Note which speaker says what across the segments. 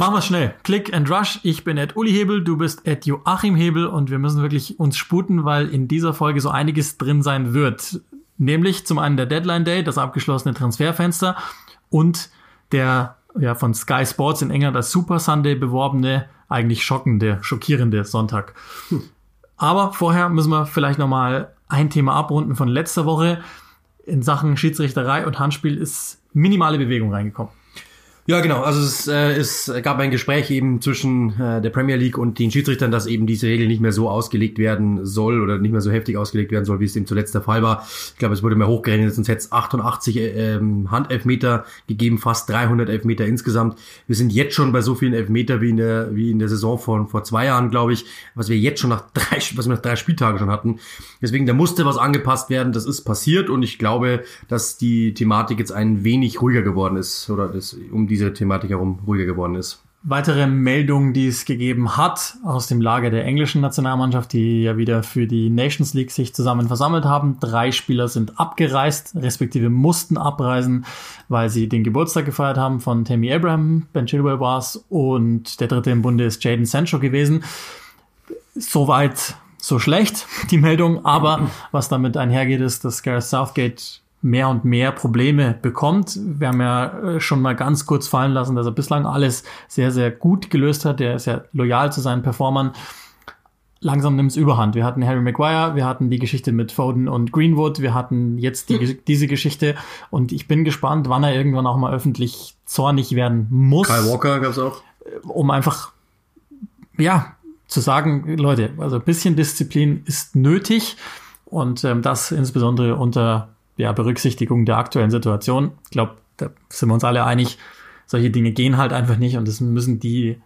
Speaker 1: Machen wir schnell. Click and Rush. Ich bin Ed Uli Hebel, du bist Ed Joachim Hebel und wir müssen wirklich uns sputen, weil in dieser Folge so einiges drin sein wird. Nämlich zum einen der Deadline Day, das abgeschlossene Transferfenster und der ja von Sky Sports in England als Super Sunday beworbene, eigentlich schockende, schockierende Sonntag. Hm. Aber vorher müssen wir vielleicht nochmal ein Thema abrunden von letzter Woche. In Sachen Schiedsrichterei und Handspiel ist minimale Bewegung reingekommen.
Speaker 2: Ja, genau. Also es, äh, es gab ein Gespräch eben zwischen äh, der Premier League und den Schiedsrichtern, dass eben diese Regel nicht mehr so ausgelegt werden soll oder nicht mehr so heftig ausgelegt werden soll, wie es eben zuletzt der Fall war. Ich glaube, es wurde mehr hochgerechnet, sonst hätte es 88 äh, ähm, Handelfmeter gegeben, fast 300 Elfmeter insgesamt. Wir sind jetzt schon bei so vielen Elfmeter wie in der wie in der Saison von vor zwei Jahren, glaube ich, was wir jetzt schon nach drei was wir nach drei Spieltagen schon hatten. Deswegen da musste was angepasst werden. Das ist passiert und ich glaube, dass die Thematik jetzt ein wenig ruhiger geworden ist oder das um diese diese Thematik herum ruhiger geworden ist.
Speaker 1: Weitere Meldungen, die es gegeben hat aus dem Lager der englischen Nationalmannschaft, die ja wieder für die Nations League sich zusammen versammelt haben. Drei Spieler sind abgereist, respektive mussten abreisen, weil sie den Geburtstag gefeiert haben von Tammy Abraham, Ben Chilwell war es und der dritte im Bunde ist Jaden Sancho gewesen. Soweit so schlecht, die Meldung, aber was damit einhergeht, ist, dass Gareth Southgate mehr und mehr Probleme bekommt. Wir haben ja äh, schon mal ganz kurz fallen lassen, dass er bislang alles sehr, sehr gut gelöst hat. Er ist ja loyal zu seinen Performern. Langsam nimmt es überhand. Wir hatten Harry Maguire, wir hatten die Geschichte mit Foden und Greenwood, wir hatten jetzt die, hm. diese Geschichte und ich bin gespannt, wann er irgendwann auch mal öffentlich zornig werden muss.
Speaker 2: Kyle Walker gab's auch.
Speaker 1: Um einfach, ja, zu sagen, Leute, also ein bisschen Disziplin ist nötig und ähm, das insbesondere unter ja, Berücksichtigung der aktuellen Situation. Ich glaube, da sind wir uns alle einig, solche Dinge gehen halt einfach nicht und das müssen die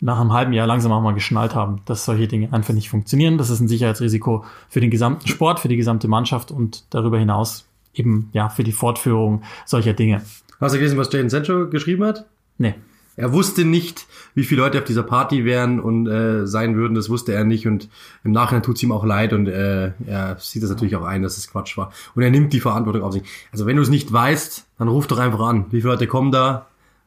Speaker 1: nach einem halben Jahr langsam auch mal geschnallt haben, dass solche Dinge einfach nicht funktionieren. Das ist ein Sicherheitsrisiko für den gesamten Sport, für die gesamte Mannschaft und darüber hinaus eben ja für die Fortführung solcher Dinge.
Speaker 2: Hast du gelesen, was Jaden Sancho geschrieben hat?
Speaker 1: Nee.
Speaker 2: Er wusste nicht, wie viele Leute auf dieser Party wären und äh, sein würden. Das wusste er nicht und im Nachhinein tut es ihm auch leid und äh, er sieht das natürlich auch ein, dass es Quatsch war. Und er nimmt die Verantwortung auf sich. Also wenn du es nicht weißt, dann ruf doch einfach an. Wie viele Leute kommen da?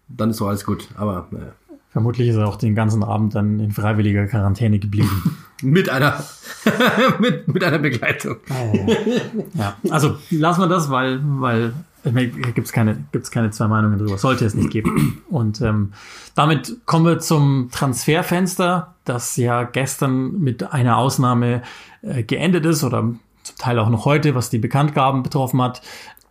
Speaker 2: Dann ist so alles gut. Aber äh,
Speaker 1: Vermutlich ist er auch den ganzen Abend dann in freiwilliger Quarantäne geblieben.
Speaker 2: mit einer mit, mit einer Begleitung.
Speaker 1: Oh. Ja, also lassen wir das, weil weil gibt es keine, gibt's keine zwei Meinungen drüber. Sollte es nicht geben. Und ähm, damit kommen wir zum Transferfenster, das ja gestern mit einer Ausnahme äh, geendet ist oder zum Teil auch noch heute, was die Bekanntgaben betroffen hat.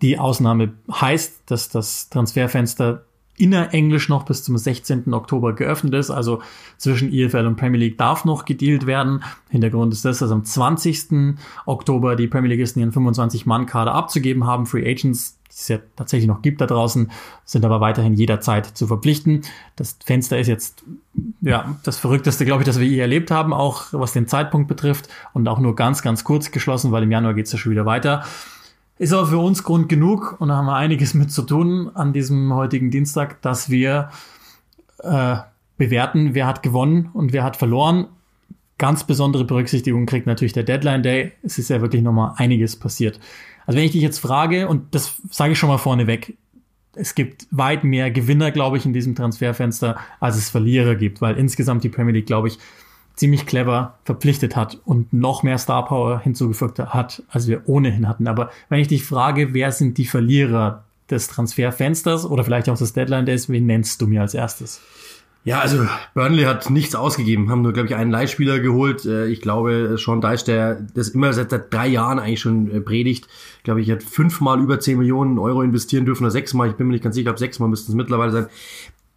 Speaker 1: Die Ausnahme heißt, dass das Transferfenster innerenglisch noch bis zum 16. Oktober geöffnet ist. Also zwischen EFL und Premier League darf noch gedealt werden. Hintergrund ist das, dass am 20. Oktober die Premier Leagueisten ihren 25-Mann-Kader abzugeben haben. Free Agents die es ja tatsächlich noch gibt da draußen, sind aber weiterhin jederzeit zu verpflichten. Das Fenster ist jetzt ja das Verrückteste, glaube ich, das wir je erlebt haben, auch was den Zeitpunkt betrifft und auch nur ganz, ganz kurz geschlossen, weil im Januar geht es ja schon wieder weiter. Ist aber für uns Grund genug und da haben wir einiges mit zu tun an diesem heutigen Dienstag, dass wir äh, bewerten, wer hat gewonnen und wer hat verloren. Ganz besondere Berücksichtigung kriegt natürlich der Deadline Day. Es ist ja wirklich nochmal einiges passiert. Also wenn ich dich jetzt frage, und das sage ich schon mal vorneweg, es gibt weit mehr Gewinner, glaube ich, in diesem Transferfenster, als es Verlierer gibt, weil insgesamt die Premier League, glaube ich, ziemlich clever verpflichtet hat und noch mehr Star Power hinzugefügt hat, als wir ohnehin hatten. Aber wenn ich dich frage, wer sind die Verlierer des Transferfensters oder vielleicht auch des Deadline Days, wen nennst du mir als erstes?
Speaker 2: Ja, also Burnley hat nichts ausgegeben, haben nur, glaube ich, einen Leihspieler geholt. Äh, ich glaube, Sean Dyche, der das immer seit, seit drei Jahren eigentlich schon äh, predigt, glaube ich, hat fünfmal über zehn Millionen Euro investieren dürfen oder sechsmal, ich bin mir nicht ganz sicher, ich glaube sechsmal müssten es mittlerweile sein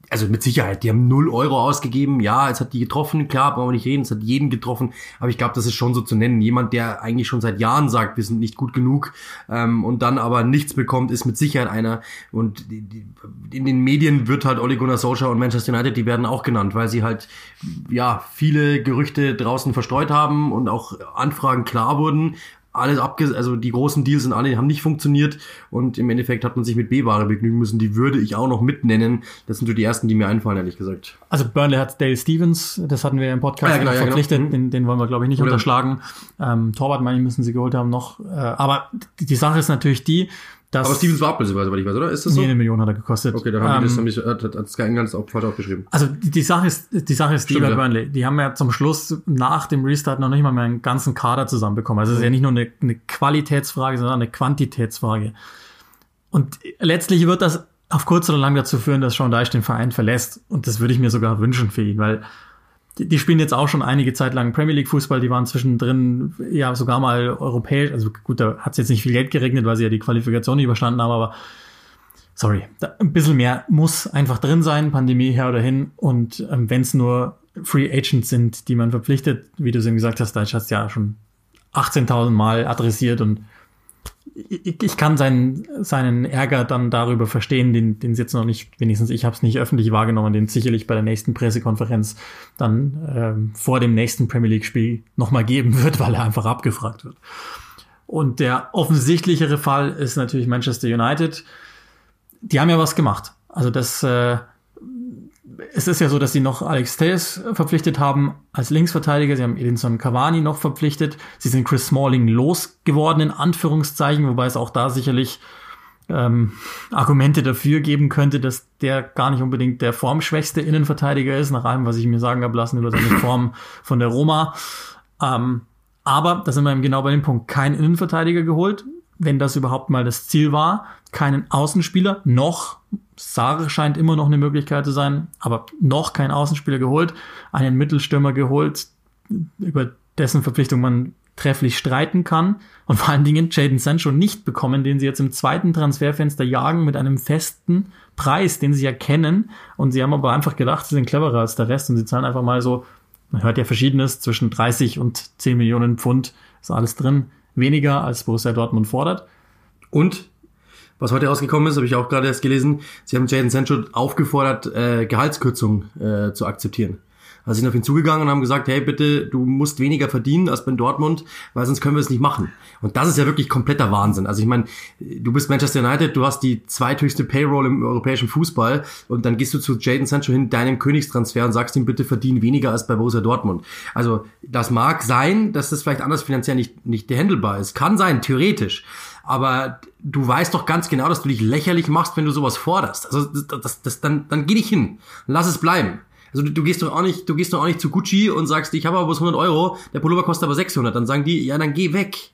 Speaker 2: also mit Sicherheit, die haben null Euro ausgegeben. Ja, es hat die getroffen, klar, brauchen wir nicht reden, es hat jeden getroffen. Aber ich glaube, das ist schon so zu nennen. Jemand, der eigentlich schon seit Jahren sagt, wir sind nicht gut genug ähm, und dann aber nichts bekommt, ist mit Sicherheit einer. Und die, die, in den Medien wird halt Ole Gunnar Solskjaer und Manchester United, die werden auch genannt, weil sie halt ja viele Gerüchte draußen verstreut haben und auch Anfragen klar wurden alles abge also die großen Deals sind alle haben nicht funktioniert und im Endeffekt hat man sich mit B-Ware begnügen müssen. Die würde ich auch noch mitnennen. Das sind so die ersten, die mir einfallen, ehrlich gesagt.
Speaker 1: Also Burnley hat Dale Stevens, das hatten wir im Podcast ja, genau, verpflichtet, ja, genau. den, den wollen wir glaube ich nicht Oder unterschlagen. Ähm, Torwart meine ich müssen sie geholt haben noch. Äh, aber die Sache ist natürlich die, Das
Speaker 2: Aber Stevens war ablösbar, soweit ich weiß, oder? Ist das so?
Speaker 1: Nee, eine Million hat er gekostet.
Speaker 2: Okay, dann haben die das,
Speaker 1: Ähm,
Speaker 2: die, hat, hat Sky England auch falsch aufgeschrieben.
Speaker 1: Also die, die Sache ist, die Sache ist die
Speaker 2: Stimmt,
Speaker 1: bei
Speaker 2: ja.
Speaker 1: Burnley. Die haben ja zum Schluss nach dem Restart noch nicht mal mehr einen ganzen Kader zusammenbekommen. Also es ist ja nicht nur eine, eine Qualitätsfrage, sondern eine Quantitätsfrage. Und letztlich wird das auf kurz oder lang dazu führen, dass Sean Dyche den Verein verlässt. Und das würde ich mir sogar wünschen für ihn, weil die, die spielen jetzt auch schon einige Zeit lang Premier League Fußball. Die waren zwischendrin ja sogar mal europäisch. Also gut, da hat es jetzt nicht viel Geld geregnet, weil sie ja die Qualifikation nicht überstanden haben, aber sorry, da, ein bisschen mehr muss einfach drin sein, Pandemie her oder hin. Und ähm, wenn es nur Free Agents sind, die man verpflichtet, wie du es eben gesagt hast, Deutsch hast ja schon 18.000 Mal adressiert und ich, ich kann seinen, seinen Ärger dann darüber verstehen, den, den sie jetzt noch nicht, wenigstens ich habe es nicht öffentlich wahrgenommen, den sicherlich bei der nächsten Pressekonferenz dann ähm, vor dem nächsten Premier League-Spiel nochmal geben wird, weil er einfach abgefragt wird. Und der offensichtlichere Fall ist natürlich Manchester United. Die haben ja was gemacht. Also das, äh, es ist ja so, dass sie noch Alex Telles verpflichtet haben als Linksverteidiger. Sie haben Edinson Cavani noch verpflichtet. Sie sind Chris Smalling losgeworden, in Anführungszeichen, wobei es auch da sicherlich ähm, Argumente dafür geben könnte, dass der gar nicht unbedingt der formschwächste Innenverteidiger ist, nach allem, was ich mir sagen habe lassen über seine Form von der Roma. Ähm, aber da sind wir eben genau bei dem Punkt, kein Innenverteidiger geholt, wenn das überhaupt mal das Ziel war, keinen Außenspieler, noch, Sare scheint immer noch eine Möglichkeit zu sein, aber noch kein Außenspieler geholt, einen Mittelstürmer geholt, über dessen Verpflichtung man trefflich streiten kann und vor allen Dingen Jaden Sancho nicht bekommen, den sie jetzt im zweiten Transferfenster jagen mit einem festen Preis, den sie ja kennen und sie haben aber einfach gedacht, sie sind cleverer als der Rest und sie zahlen einfach mal so, man hört ja verschiedenes, zwischen 30 und 10 Millionen Pfund ist alles drin, weniger als Borussia Dortmund fordert.
Speaker 2: Und was heute rausgekommen ist, habe ich auch gerade erst gelesen, sie haben Jaden Sancho aufgefordert, äh, Gehaltskürzungen äh, zu akzeptieren. Also sind auf ihn zugegangen und haben gesagt, hey bitte, du musst weniger verdienen als bei Dortmund, weil sonst können wir es nicht machen. Und das ist ja wirklich kompletter Wahnsinn. Also ich meine, du bist Manchester United, du hast die zweithöchste Payroll im europäischen Fußball und dann gehst du zu Jaden Sancho hin, deinem Königstransfer und sagst ihm bitte verdien weniger als bei Borussia Dortmund. Also das mag sein, dass das vielleicht anders finanziell nicht, nicht handelbar ist. Kann sein, theoretisch. Aber du weißt doch ganz genau, dass du dich lächerlich machst, wenn du sowas forderst. Also das, das, das, dann, dann geh nicht hin. Lass es bleiben. Also du, du gehst doch auch nicht, du gehst doch auch nicht zu Gucci und sagst, ich habe aber bloß 100 Euro, der Pullover kostet aber 600. Dann sagen die, ja, dann geh weg.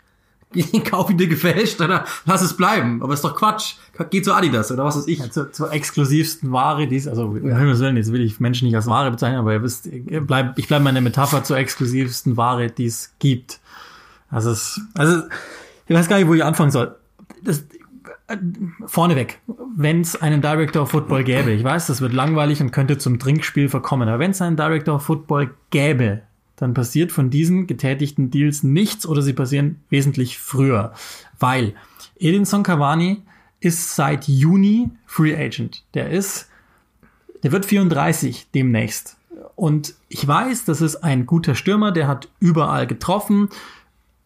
Speaker 2: Kauf ihn dir gefälscht oder lass es bleiben. Aber ist doch Quatsch. Geh zu Adidas oder was weiß ich.
Speaker 1: Ja, zur, zur exklusivsten Ware, die es, also Himmels Willen, jetzt will ich Menschen nicht als Ware bezeichnen, aber ihr wisst, ihr bleib, ich bleibe meine Metapher zur exklusivsten Ware, die es gibt. Also es, also ich weiß gar nicht, wo ich anfangen soll. Das, äh, vorneweg, wenn es einen Director of Football gäbe, ich weiß, das wird langweilig und könnte zum Trinkspiel verkommen, aber wenn es einen Director of Football gäbe, dann passiert von diesen getätigten Deals nichts oder sie passieren wesentlich früher, weil Edinson Cavani ist seit Juni Free Agent. Der ist, der wird 34 demnächst. Und ich weiß, das ist ein guter Stürmer, der hat überall getroffen.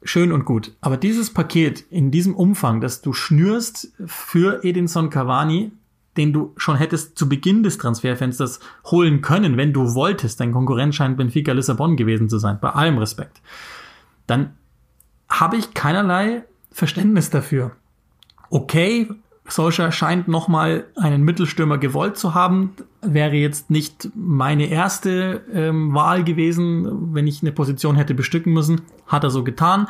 Speaker 1: Schön und gut. Aber dieses Paket in diesem Umfang, das du schnürst für Edinson Cavani, den du schon hättest zu Beginn des Transferfensters holen können, wenn du wolltest, dein Konkurrent scheint Benfica Lissabon gewesen zu sein, bei allem Respekt, dann habe ich keinerlei Verständnis dafür. Okay, Solskjaer scheint nochmal einen Mittelstürmer gewollt zu haben. Wäre jetzt nicht meine erste ähm, Wahl gewesen, wenn ich eine Position hätte bestücken müssen. Hat er so getan.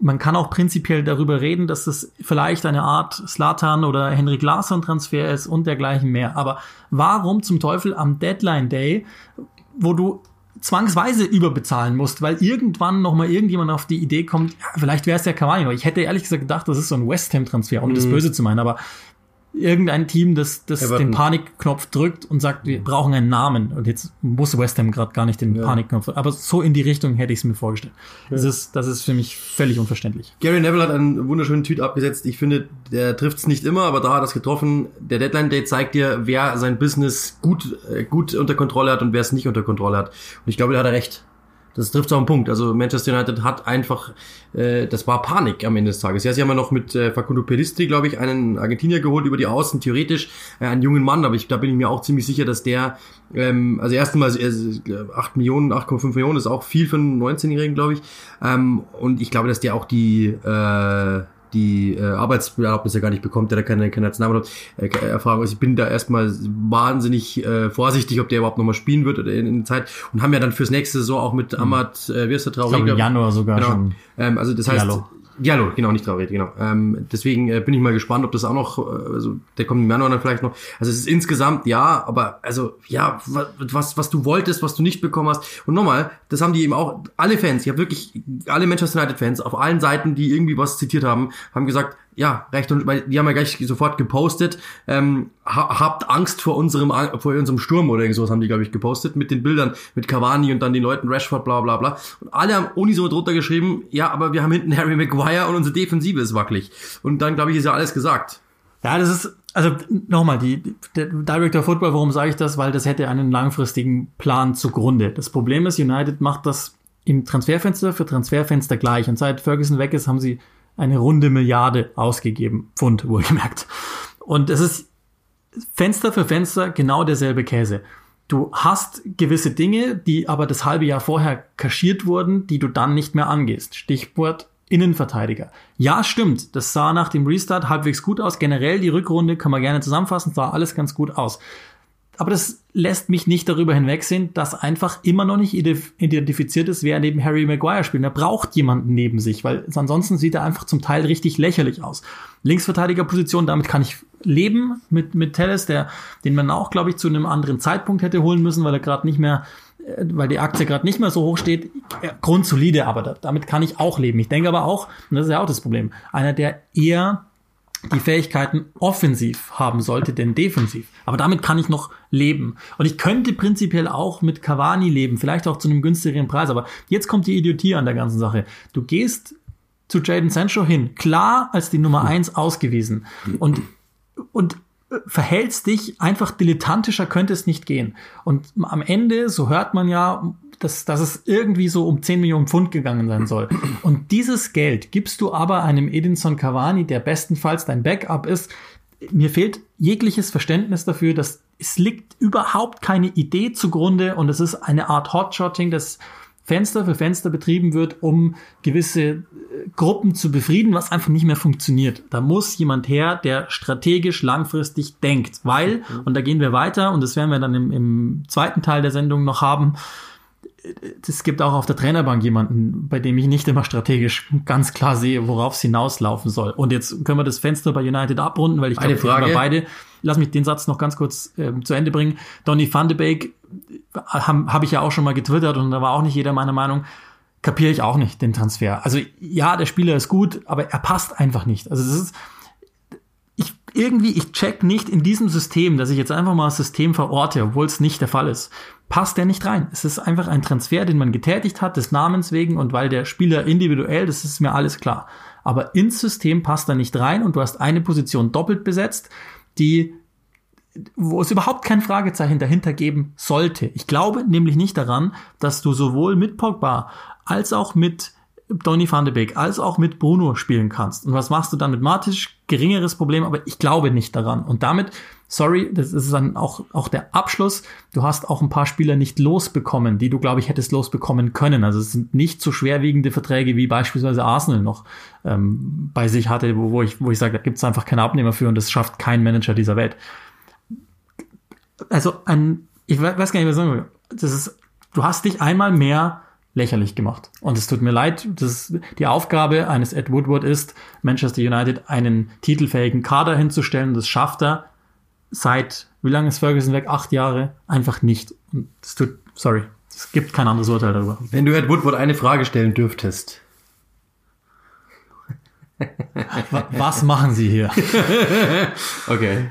Speaker 1: Man kann auch prinzipiell darüber reden, dass das vielleicht eine Art Slatan oder Henrik Larsson Transfer ist und dergleichen mehr. Aber warum zum Teufel am Deadline Day, wo du zwangsweise überbezahlen musst, weil irgendwann noch mal irgendjemand auf die Idee kommt, ja, vielleicht wäre es der Cavani. Ich hätte ehrlich gesagt gedacht, das ist so ein West Ham Transfer, ohne das Böse zu meinen, aber irgendein Team, das, das
Speaker 2: Everton.
Speaker 1: den Panikknopf drückt und sagt, wir brauchen einen Namen. Und jetzt muss West Ham gerade gar nicht den Panikknopf, aber so in die Richtung hätte ich es mir vorgestellt. Das, ist, das ist für mich völlig unverständlich.
Speaker 2: Gary Neville hat einen wunderschönen Tweet abgesetzt. Ich finde, der trifft es nicht immer, aber da hat er es getroffen. Der Deadline Day zeigt dir, wer sein Business gut, äh, gut unter Kontrolle hat und wer es nicht unter Kontrolle hat. Und ich glaube, da hat er recht. Das trifft auf den Punkt. Also Manchester United hat einfach, äh, das war Panik am Ende des Tages. Ja, sie haben ja noch mit äh, Facundo Pelistri, glaube ich, einen Argentinier geholt über die Außen, theoretisch äh, einen jungen Mann, aber ich, da bin ich mir auch ziemlich sicher, dass der, ähm, also erstmal äh, 8 Millionen, 8,5 Millionen ist auch viel für einen 19-Jährigen, glaube ich. Ähm, und ich glaube, dass der auch die, äh, die äh, Arbeitserlaubnis ja gar nicht bekommt, der da keine, keine Nationalmannschaft-Erfahrung äh, ist. Ich bin da erstmal wahnsinnig äh, vorsichtig, ob der überhaupt nochmal spielen wird oder in, in der Zeit. Und haben ja dann fürs nächste Saison auch mit Ahmad, äh, der Traoré?
Speaker 1: Ich glaube, im Januar sogar
Speaker 2: genau.
Speaker 1: schon.
Speaker 2: Ähm, also das heißt,
Speaker 1: Diallo.
Speaker 2: Diallo, genau, nicht Traoré, genau. Ähm, deswegen äh, bin ich mal gespannt, ob das auch noch, äh, also der kommt im Januar dann vielleicht noch. Also es ist insgesamt ja, aber also ja, wa- was was du wolltest, was du nicht bekommen hast. Und nochmal, das haben die eben auch alle Fans. Ich habe wirklich alle Manchester United Fans auf allen Seiten, die irgendwie was zitiert haben, haben gesagt, ja, recht und weil die haben ja gleich sofort gepostet, ähm, ha, habt Angst vor unserem vor unserem Sturm oder irgend sowas haben die glaube ich gepostet mit den Bildern mit Cavani und dann den Leuten Rashford bla bla bla und alle haben unisono drunter geschrieben, ja, aber wir haben hinten Harry Maguire und unsere Defensive ist wackelig und dann glaube ich ist ja alles gesagt.
Speaker 1: Ja, das ist, also nochmal, die, der Director Football, warum sage ich das? Weil das hätte einen langfristigen Plan zugrunde. Das Problem ist, United macht das im Transferfenster für Transferfenster gleich. Und seit Ferguson weg ist, haben sie eine runde Milliarde ausgegeben. Pfund, wohlgemerkt. Und es ist Fenster für Fenster genau derselbe Käse. Du hast gewisse Dinge, die aber das halbe Jahr vorher kaschiert wurden, die du dann nicht mehr angehst. Stichwort Innenverteidiger. Ja, stimmt. Das sah nach dem Restart halbwegs gut aus. Generell die Rückrunde kann man gerne zusammenfassen, sah alles ganz gut aus. Aber das lässt mich nicht darüber hinwegsehen, dass einfach immer noch nicht identifiziert ist, wer neben Harry Maguire spielt. Er braucht jemanden neben sich, weil ansonsten sieht er einfach zum Teil richtig lächerlich aus. Linksverteidigerposition, damit kann ich leben mit, mit Telles, der, den man auch, glaube ich, zu einem anderen Zeitpunkt hätte holen müssen, weil er gerade nicht mehr, äh, weil die Aktie gerade nicht mehr so hoch steht. Grundsolide, aber da, damit kann ich auch leben. Ich denke aber auch, und das ist ja auch das Problem, einer, der eher die Fähigkeiten offensiv haben sollte, denn defensiv. Aber damit kann ich noch leben. Und ich könnte prinzipiell auch mit Cavani leben, vielleicht auch zu einem günstigeren Preis. Aber jetzt kommt die Idiotie an der ganzen Sache. Du gehst zu Jaden Sancho hin, klar als die Nummer eins ausgewiesen. Und, und äh, verhältst dich einfach dilettantischer könnte es nicht gehen. Und am Ende, so hört man ja, dass, dass es irgendwie so um 10 Millionen Pfund gegangen sein soll. Und dieses Geld gibst du aber einem Edinson Cavani, der bestenfalls dein Backup ist. Mir fehlt jegliches Verständnis dafür, dass es liegt überhaupt keine Idee zugrunde und es ist eine Art Hotshotting, das Fenster für Fenster betrieben wird, um gewisse äh, Gruppen zu befrieden, was einfach nicht mehr funktioniert. Da muss jemand her, der strategisch langfristig denkt, weil, und da gehen wir weiter, und das werden wir dann im, im zweiten Teil der Sendung noch haben, es gibt auch auf der Trainerbank jemanden, bei dem ich nicht immer strategisch ganz klar sehe, worauf es hinauslaufen soll. Und jetzt können wir das Fenster bei United abrunden, weil ich glaube, wir beide, lass mich den Satz noch ganz kurz ähm, zu Ende bringen. Donny van de Beek habe hab ich ja auch schon mal getwittert und da war auch nicht jeder meiner Meinung. Kapiere ich auch nicht, den Transfer. Also ja, der Spieler ist gut, aber er passt einfach nicht. Also es ist, ich irgendwie, ich check nicht in diesem System, dass ich jetzt einfach mal das System verorte, obwohl es nicht der Fall ist, passt der nicht rein. Es ist einfach ein Transfer, den man getätigt hat, des Namens wegen und weil der Spieler individuell, das ist mir alles klar. Aber ins System passt er nicht rein und du hast eine Position doppelt besetzt, die wo es überhaupt kein Fragezeichen dahinter geben sollte. Ich glaube nämlich nicht daran, dass du sowohl mit Pogba als auch mit Donny van de Beek als auch mit Bruno spielen kannst. Und was machst du dann mit Matic? Geringeres Problem, aber ich glaube nicht daran. Und damit, sorry, das ist dann auch, auch der Abschluss. Du hast auch ein paar Spieler nicht losbekommen, die du, glaube ich, hättest losbekommen können. Also es sind nicht so schwerwiegende Verträge, wie beispielsweise Arsenal noch ähm, bei sich hatte, wo, wo ich, wo ich sage, da gibt es einfach keine Abnehmer für und das schafft kein Manager dieser Welt also ein, ich we- weiß gar nicht, was ich sagen will. Das ist, du hast dich einmal mehr lächerlich gemacht. Und es tut mir leid, das ist, die Aufgabe eines Ed Woodward ist, Manchester United einen titelfähigen Kader hinzustellen. Das schafft er seit, wie lange ist Ferguson weg? Acht Jahre? Einfach nicht. Und das tut, sorry, es gibt kein anderes Urteil darüber.
Speaker 2: Wenn du Ed Woodward eine Frage stellen dürftest.
Speaker 1: Wa- Was machen Sie hier?
Speaker 2: Okay.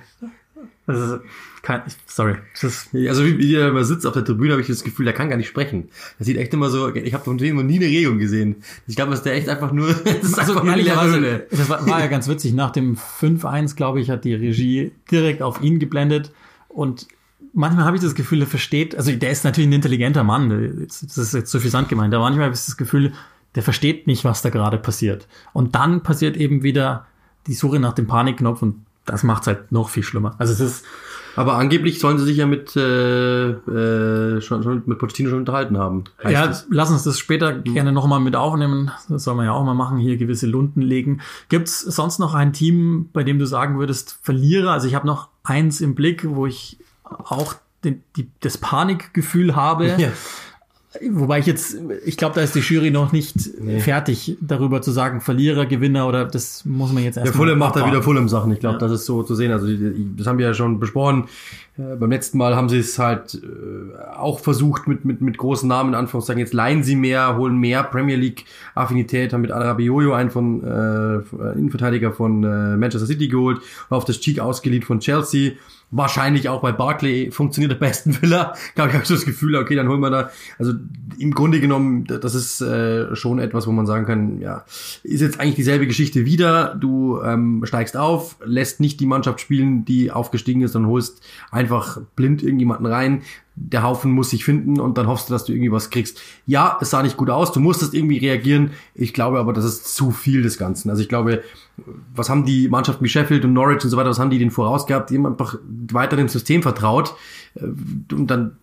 Speaker 1: Das ist kein, sorry. Das
Speaker 2: Also wie, wie der immer sitzt auf der Tribüne, habe ich das Gefühl, der kann gar nicht sprechen. Das sieht echt immer so, ich habe von dem noch nie eine Regung gesehen. Ich glaube, dass der echt einfach nur, das ist
Speaker 1: Also
Speaker 2: einfach nur Höhle.
Speaker 1: das war, war ja ganz witzig. Nach dem 5-1, glaube ich, hat die Regie direkt auf ihn geblendet. Und manchmal habe ich das Gefühl, er versteht, also der ist natürlich ein intelligenter Mann, das ist jetzt suffisant gemeint, aber manchmal habe ich das Gefühl, der versteht nicht, was da gerade passiert. Und dann passiert eben wieder die Suche nach dem Panikknopf und das macht es halt noch viel schlimmer. Also es ist,
Speaker 2: Aber angeblich sollen sie sich ja mit, äh, äh, schon, schon mit Pochettino schon unterhalten haben.
Speaker 1: Ja, es. lass uns das später mhm. gerne nochmal mit aufnehmen. Das soll man ja auch mal machen, hier gewisse Lunden legen. Gibt's sonst noch ein Team, bei dem du sagen würdest, Verlierer? Also ich habe noch eins im Blick, wo ich auch den, die, das Panikgefühl habe. Ja. Wobei ich jetzt, ich glaube, da ist die Jury noch nicht nee. fertig, darüber zu sagen, Verlierer, Gewinner oder das muss man jetzt erst.
Speaker 2: Der Fulham macht da wieder Fulham-Sachen. Ich glaube, ja. das ist so zu sehen. Also das haben wir ja schon besprochen. Äh, beim letzten Mal haben sie es halt äh, auch versucht mit, mit, mit großen Namen, in Anführungszeichen. Jetzt leihen sie mehr, holen mehr Premier League-Affinität, haben mit Arabioyo einen von äh, Innenverteidiger von äh, Manchester City geholt, auf das Cheek ausgeliehen von Chelsea wahrscheinlich auch bei Barclay funktioniert der besten Villa. Glaube ich, habe so das Gefühl, okay, dann holen wir da. Also im Grunde genommen, das ist äh, schon etwas, wo man sagen kann, ja, ist jetzt eigentlich dieselbe Geschichte wieder. Du ähm, steigst auf, lässt nicht die Mannschaft spielen, die aufgestiegen ist, dann holst einfach blind irgendjemanden rein der Haufen muss sich finden und dann hoffst du, dass du irgendwie was kriegst. Ja, es sah nicht gut aus, du musstest irgendwie reagieren. Ich glaube aber, das ist zu viel des Ganzen. Also ich glaube, was haben die Mannschaften wie Sheffield und Norwich und so weiter, was haben die denn voraus gehabt? Die haben einfach weiter dem System vertraut. Äh, und dann,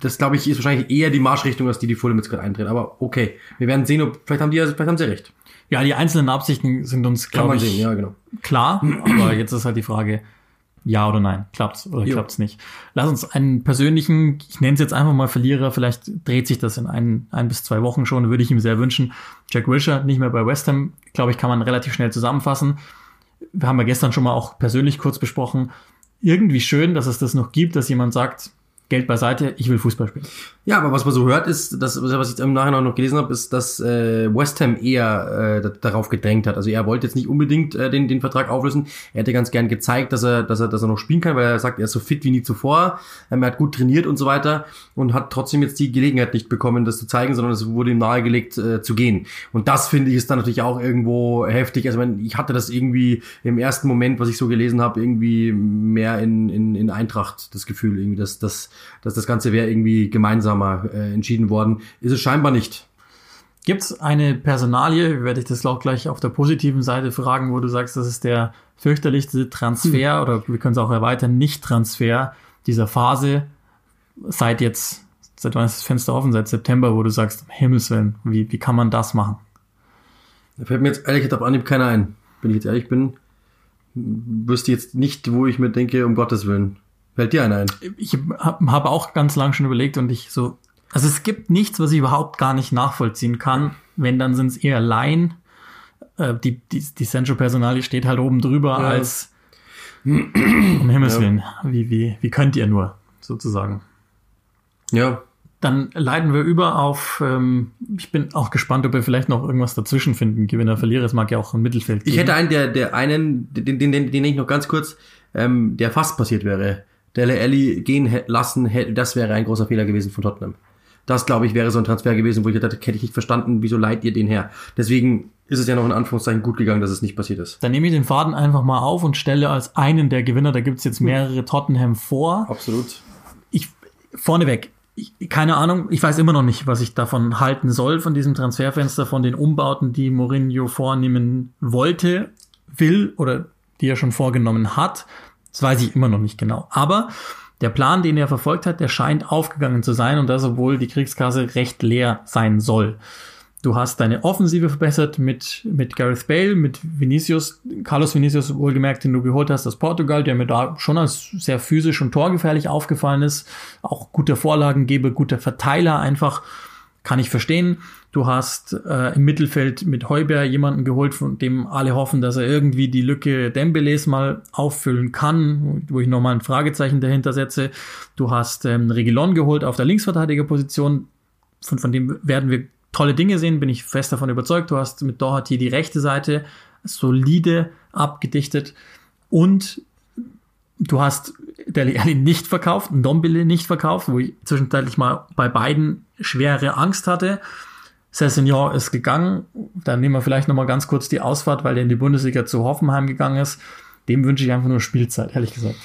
Speaker 2: das glaube ich, ist wahrscheinlich eher die Marschrichtung, als die die Fulham jetzt gerade eintreten. Aber okay, wir werden sehen, ob, vielleicht haben die, vielleicht haben sie recht.
Speaker 1: Ja, die einzelnen Absichten sind uns, glaube ich, sehen, ja, genau. klar. Aber jetzt ist halt die Frage, ja oder nein? Klappt's oder jo. klappt's nicht? Lass uns einen persönlichen, ich nenne es jetzt einfach mal Verlierer, vielleicht dreht sich das in ein, ein bis zwei Wochen schon, würde ich ihm sehr wünschen. Jack Wilshere, nicht mehr bei West Ham, glaube ich, kann man relativ schnell zusammenfassen. Wir haben ja gestern schon mal auch persönlich kurz besprochen. Irgendwie schön, dass es das noch gibt, dass jemand sagt, Geld beiseite, ich will Fußball spielen.
Speaker 2: Ja, aber was man so hört, ist, dass, was ich im Nachhinein noch gelesen habe, ist, dass äh, West Ham eher äh, darauf gedrängt hat. Also er wollte jetzt nicht unbedingt äh, den, den Vertrag auflösen. Er hätte ganz gern gezeigt, dass er, dass er, dass er noch spielen kann, weil er sagt, er ist so fit wie nie zuvor. Ähm, er hat gut trainiert und so weiter und hat trotzdem jetzt die Gelegenheit nicht bekommen, das zu zeigen, sondern es wurde ihm nahegelegt äh, zu gehen. Und das finde ich ist dann natürlich auch irgendwo heftig. Also ich hatte das irgendwie im ersten Moment, was ich so gelesen habe, irgendwie mehr in, in, in Eintracht das Gefühl, irgendwie, dass, dass dass das Ganze wäre irgendwie gemeinsamer äh, entschieden worden. Ist es scheinbar nicht.
Speaker 1: Gibt es eine Personalie, werde ich das auch gleich auf der positiven Seite fragen, wo du sagst, das ist der fürchterlichste Transfer hm. oder wir können es auch erweitern, Nicht-Transfer dieser Phase seit jetzt, seit wann ist das Fenster offen? Seit September, wo du sagst, Himmelswillen, wie, wie kann man das machen?
Speaker 2: Da fällt mir jetzt ehrlich gesagt auf Anhieb keiner ein. Wenn ich jetzt ehrlich bin, wüsste jetzt nicht, wo ich mir denke, um Gottes Willen. Fällt dir einer ein?
Speaker 1: Ich habe hab auch ganz lang schon überlegt und ich so, also es gibt nichts, was ich überhaupt gar nicht nachvollziehen kann. Wenn, dann sind es eher Laien. Äh, die, die, die Central-Personalie steht halt oben drüber ja. als um Himmels ja. Willen, wie, wie, wie könnt ihr nur, sozusagen.
Speaker 2: Ja.
Speaker 1: Dann leiten wir über auf, ähm, ich bin auch gespannt, ob wir vielleicht noch irgendwas dazwischen finden. Gewinner, Verlierer, es mag ja auch ein Mittelfeld
Speaker 2: geben. Ich hätte einen, der, der einen, den, den, den, den ich noch ganz kurz, ähm, der fast passiert wäre. Dele Alli gehen lassen, das wäre ein großer Fehler gewesen von Tottenham. Das, glaube ich, wäre so ein Transfer gewesen, wo ich dachte, hätte ich nicht verstanden, wieso leiht ihr den her? Deswegen ist es ja noch in Anführungszeichen gut gegangen, dass es nicht passiert ist.
Speaker 1: Dann nehme ich den Faden einfach mal auf und stelle als einen der Gewinner, da gibt es jetzt mehrere Tottenham vor.
Speaker 2: Absolut.
Speaker 1: Ich, vorneweg, ich, keine Ahnung, ich weiß immer noch nicht, was ich davon halten soll, von diesem Transferfenster, von den Umbauten, die Mourinho vornehmen wollte, will oder die er schon vorgenommen hat. Das weiß ich immer noch nicht genau. Aber der Plan, den er verfolgt hat, der scheint aufgegangen zu sein und das, obwohl die Kriegskasse recht leer sein soll. Du hast deine Offensive verbessert mit, mit Gareth Bale, mit Vinicius, Carlos Vinicius wohlgemerkt, den du geholt hast aus Portugal, der mir da schon als sehr physisch und torgefährlich aufgefallen ist. Auch guter Vorlagengeber, guter Verteiler einfach. Kann ich verstehen. Du hast äh, im Mittelfeld mit Heuber jemanden geholt, von dem alle hoffen, dass er irgendwie die Lücke Dembeles mal auffüllen kann, wo ich nochmal ein Fragezeichen dahinter setze. Du hast ähm, Regilon geholt auf der Linksverteidigerposition, von, von dem werden wir tolle Dinge sehen, bin ich fest davon überzeugt. Du hast mit Doherty die rechte Seite solide abgedichtet und du hast Deli Alli nicht verkauft, Dombele nicht verkauft, wo ich zwischenzeitlich mal bei beiden schwere Angst hatte. Cessignon ist gegangen. Dann nehmen wir vielleicht nochmal ganz kurz die Ausfahrt, weil der in die Bundesliga zu Hoffenheim gegangen ist. Dem wünsche ich einfach nur Spielzeit, ehrlich gesagt.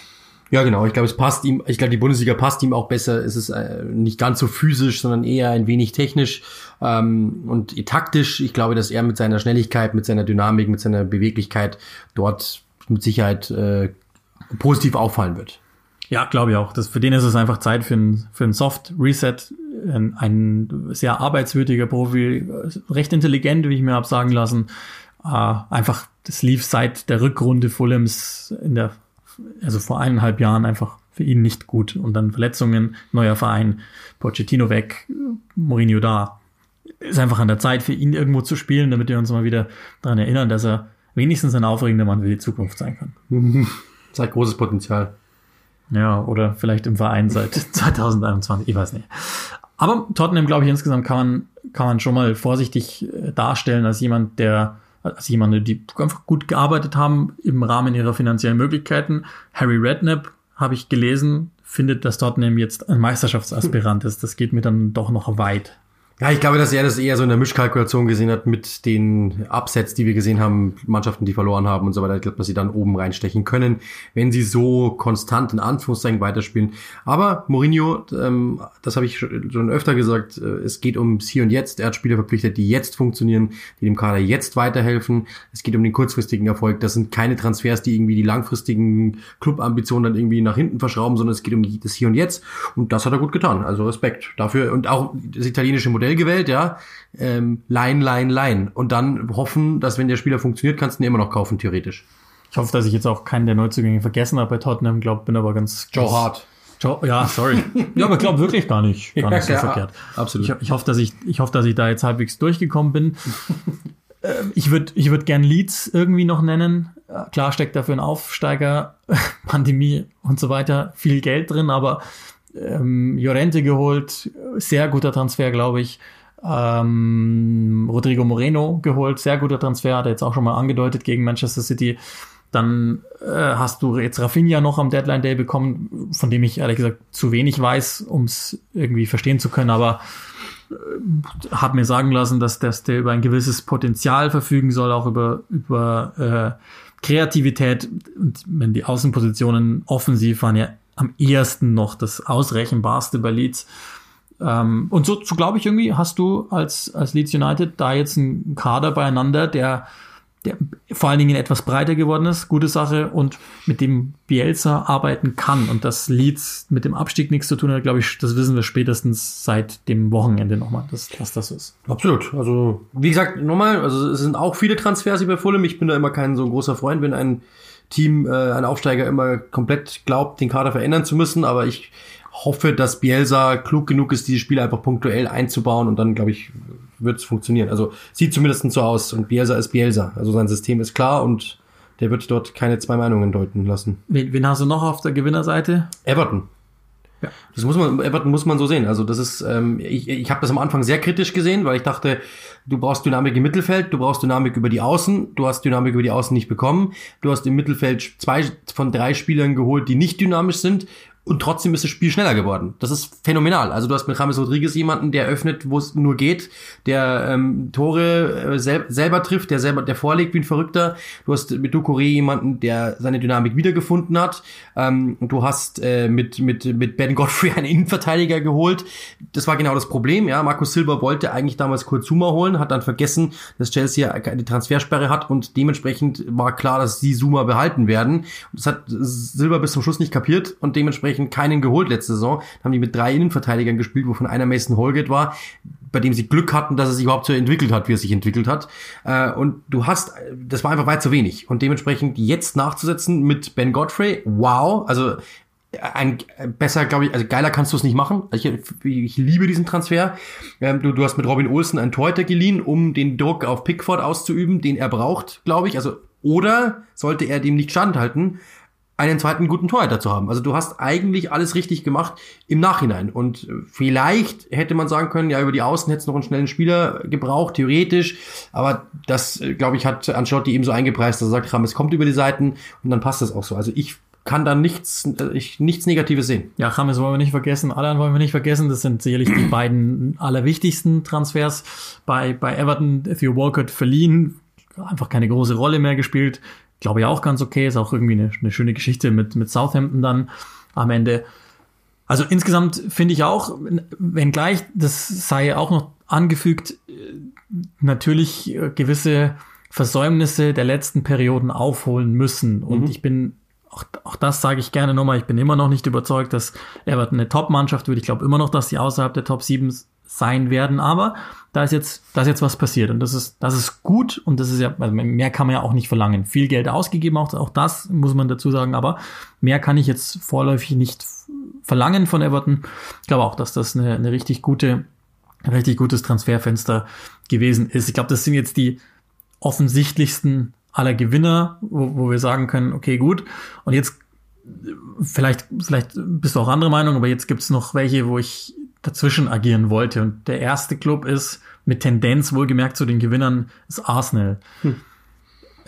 Speaker 2: Ja, genau. Ich glaube, es passt ihm, ich glaube, die Bundesliga passt ihm auch besser. Es ist äh, nicht ganz so physisch, sondern eher ein wenig technisch ähm, und taktisch. Ich glaube, dass er mit seiner Schnelligkeit, mit seiner Dynamik, mit seiner Beweglichkeit dort mit Sicherheit äh, positiv auffallen wird.
Speaker 1: Ja, glaube ich auch. Das, für den ist es einfach Zeit für ein, für Soft Reset. Ein, ein sehr arbeitswürdiger Profi, recht intelligent, wie ich mir habe sagen lassen. Äh, einfach, das lief seit der Rückrunde Fulhams in der, also vor eineinhalb Jahren einfach für ihn nicht gut. Und dann Verletzungen, neuer Verein, Pochettino weg, Mourinho da. Ist einfach an der Zeit für ihn irgendwo zu spielen, damit wir uns mal wieder daran erinnern, dass er wenigstens ein aufregender Mann für die Zukunft sein kann.
Speaker 2: Zeigt großes Potenzial.
Speaker 1: Ja, oder vielleicht im Verein seit 2021, ich weiß nicht. Aber Tottenham, glaube ich, insgesamt kann man, kann man schon mal vorsichtig äh, darstellen als jemand, der, als jemand, die einfach gut gearbeitet haben im Rahmen ihrer finanziellen Möglichkeiten. Harry Redknapp, habe ich gelesen, findet, dass Tottenham jetzt ein Meisterschaftsaspirant ist. Das geht mir dann doch noch weit.
Speaker 2: Ja, ich glaube, dass er das eher so in der Mischkalkulation gesehen hat mit den Upsets, die wir gesehen haben, Mannschaften, die verloren haben und so weiter. Ich glaube, dass sie dann oben reinstechen können, wenn sie so konstant in Anführungszeichen weiterspielen. Aber Mourinho, ähm, das habe ich schon öfter gesagt, äh, es geht ums Hier und Jetzt. Er hat Spieler verpflichtet, die jetzt funktionieren, die dem Kader jetzt weiterhelfen. Es geht um den kurzfristigen Erfolg. Das sind keine Transfers, die irgendwie die langfristigen Clubambitionen dann irgendwie nach hinten verschrauben, sondern es geht um das Hier und Jetzt. Und das hat er gut getan. Also Respekt dafür. Und auch das italienische Modell Modell gewählt, ja. Ähm, line, line, line. Und dann hoffen, dass wenn der Spieler funktioniert, kannst du ihn immer noch kaufen, theoretisch.
Speaker 1: Ich hoffe, dass ich jetzt auch keinen der Neuzugänge vergessen habe bei Tottenham. Glaub, bin aber ganz.
Speaker 2: Joe Hart.
Speaker 1: Joe, ja, sorry. ja, aber glaube wirklich gar nicht. Gar nicht
Speaker 2: ja,
Speaker 1: so verkehrt.
Speaker 2: Absolut.
Speaker 1: Ich, ich hoffe, dass ich, ich hoffe, dass ich da jetzt halbwegs durchgekommen bin. Ähm, ich würde, ich würde gern Leeds irgendwie noch nennen. Äh, klar steckt dafür ein Aufsteiger, Pandemie und so weiter, viel Geld drin, aber ähm, Llorente geholt, sehr guter Transfer, glaube ich. Ähm, Rodrigo Moreno geholt, sehr guter Transfer, hat er jetzt auch schon mal angedeutet gegen Manchester City. Dann äh, hast du jetzt Rafinha noch am Deadline Day bekommen, von dem ich ehrlich gesagt zu wenig weiß, um es irgendwie verstehen zu können, aber äh, habe mir sagen lassen, dass, dass der über ein gewisses Potenzial verfügen soll, auch über, über äh, Kreativität. Und wenn die Außenpositionen offensiv waren ja am ehesten noch das ausrechenbarste bei Leeds. Ähm, und so, so glaube ich irgendwie, hast du als, als Leeds United da jetzt einen Kader beieinander, der, der vor allen Dingen etwas breiter geworden ist, gute Sache, und mit dem Bielsa arbeiten kann. Und dass Leeds mit dem Abstieg nichts zu tun hat, glaube ich, das wissen wir spätestens seit dem Wochenende nochmal, dass, dass das ist.
Speaker 2: Absolut. Also, wie gesagt, nochmal, also es sind auch viele Transfers über Fulham. Ich bin da immer kein so großer Freund, wenn ein Team, äh, ein Aufsteiger immer komplett glaubt, den Kader verändern zu müssen, aber ich hoffe, dass Bielsa klug genug ist, diese Spiele einfach punktuell einzubauen und dann, glaube ich, wird es funktionieren. Also sieht zumindest so aus und Bielsa ist Bielsa. Also sein System ist klar und der wird dort keine zwei Meinungen deuten lassen.
Speaker 1: Wen, wen hast du noch auf der Gewinnerseite?
Speaker 2: Everton. Ja. Das muss man, Everton muss man so sehen. Also das ist, ähm, ich, ich habe das am Anfang sehr kritisch gesehen, weil ich dachte, du brauchst Dynamik im Mittelfeld, du brauchst Dynamik über die Außen, du hast Dynamik über die Außen nicht bekommen, du hast im Mittelfeld zwei von drei Spielern geholt, die nicht dynamisch sind und trotzdem ist das Spiel schneller geworden. Das ist phänomenal. Also du hast mit James Rodriguez jemanden, der öffnet, wo es nur geht, der ähm, Tore äh, sel selber trifft, der selber, der vorlegt wie ein Verrückter. Du hast mit Ducouré jemanden, der seine Dynamik wiedergefunden hat. Ähm, du hast äh, mit mit mit Ben Godfrey einen Innenverteidiger geholt. Das war genau das Problem. Ja, Markus Silva wollte eigentlich damals Kurt Zuma holen, hat dann vergessen, dass Chelsea eine Transfersperre hat und dementsprechend war klar, dass sie Zuma behalten werden. Das hat Silva bis zum Schluss nicht kapiert und dementsprechend dementsprechend keinen geholt letzte Saison. Dann haben die mit drei Innenverteidigern gespielt, wovon einer Mason Holgate war, bei dem sie Glück hatten, dass er sich überhaupt so entwickelt hat, wie er sich entwickelt hat. Äh, und du hast, das war einfach weit zu wenig. Und dementsprechend jetzt nachzusetzen mit Ben Godfrey, wow, also ein besser, glaube ich, also geiler kannst du es nicht machen. Ich, ich liebe diesen Transfer. Ähm, du, du hast mit Robin Olsen einen Torhüter geliehen, um den Druck auf Pickford auszuüben, den er braucht, glaube ich. Also oder sollte er dem nicht standhalten, einen zweiten guten Torhüter zu haben. Also du hast eigentlich alles richtig gemacht im Nachhinein. Und vielleicht hätte man sagen können, ja, über die Außen hätte es noch einen schnellen Spieler gebraucht, theoretisch. Aber das, glaube ich, hat Ancelotti eben so eingepreist, dass er sagt, Rames kommt über die Seiten und dann passt das auch so. Also ich kann da nichts, ich, nichts Negatives sehen.
Speaker 1: Ja, James wollen wir nicht vergessen, Alan wollen wir nicht vergessen. Das sind sicherlich die beiden allerwichtigsten Transfers. Bei, bei Everton, Theo Walcott verliehen, einfach keine große Rolle mehr gespielt glaube ich, auch ganz okay. Ist auch irgendwie eine, eine schöne Geschichte mit, mit Southampton dann am Ende. Also insgesamt finde ich auch, wenngleich, das sei auch noch angefügt, natürlich gewisse Versäumnisse der letzten Perioden aufholen müssen. Und mhm. ich bin auch, auch das sage ich gerne nochmal, ich bin immer noch nicht überzeugt, dass Everton eine Top-Mannschaft wird. Ich glaube immer noch, dass sie außerhalb der Top 7 sein werden, aber da ist jetzt, da ist jetzt was passiert und das ist, das ist gut und das ist ja, also mehr kann man ja auch nicht verlangen. Viel Geld ausgegeben, auch, auch das muss man dazu sagen, aber mehr kann ich jetzt vorläufig nicht verlangen von Everton. Ich glaube auch, dass das eine, eine richtig gute, ein richtig gutes Transferfenster gewesen ist. Ich glaube, das sind jetzt die offensichtlichsten aller Gewinner, wo, wo wir sagen können, okay, gut. Und jetzt vielleicht, vielleicht bist du auch andere Meinung, aber jetzt gibt's noch welche, wo ich dazwischen agieren wollte. Und der erste Club ist mit Tendenz wohlgemerkt zu den Gewinnern ist Arsenal. Hm.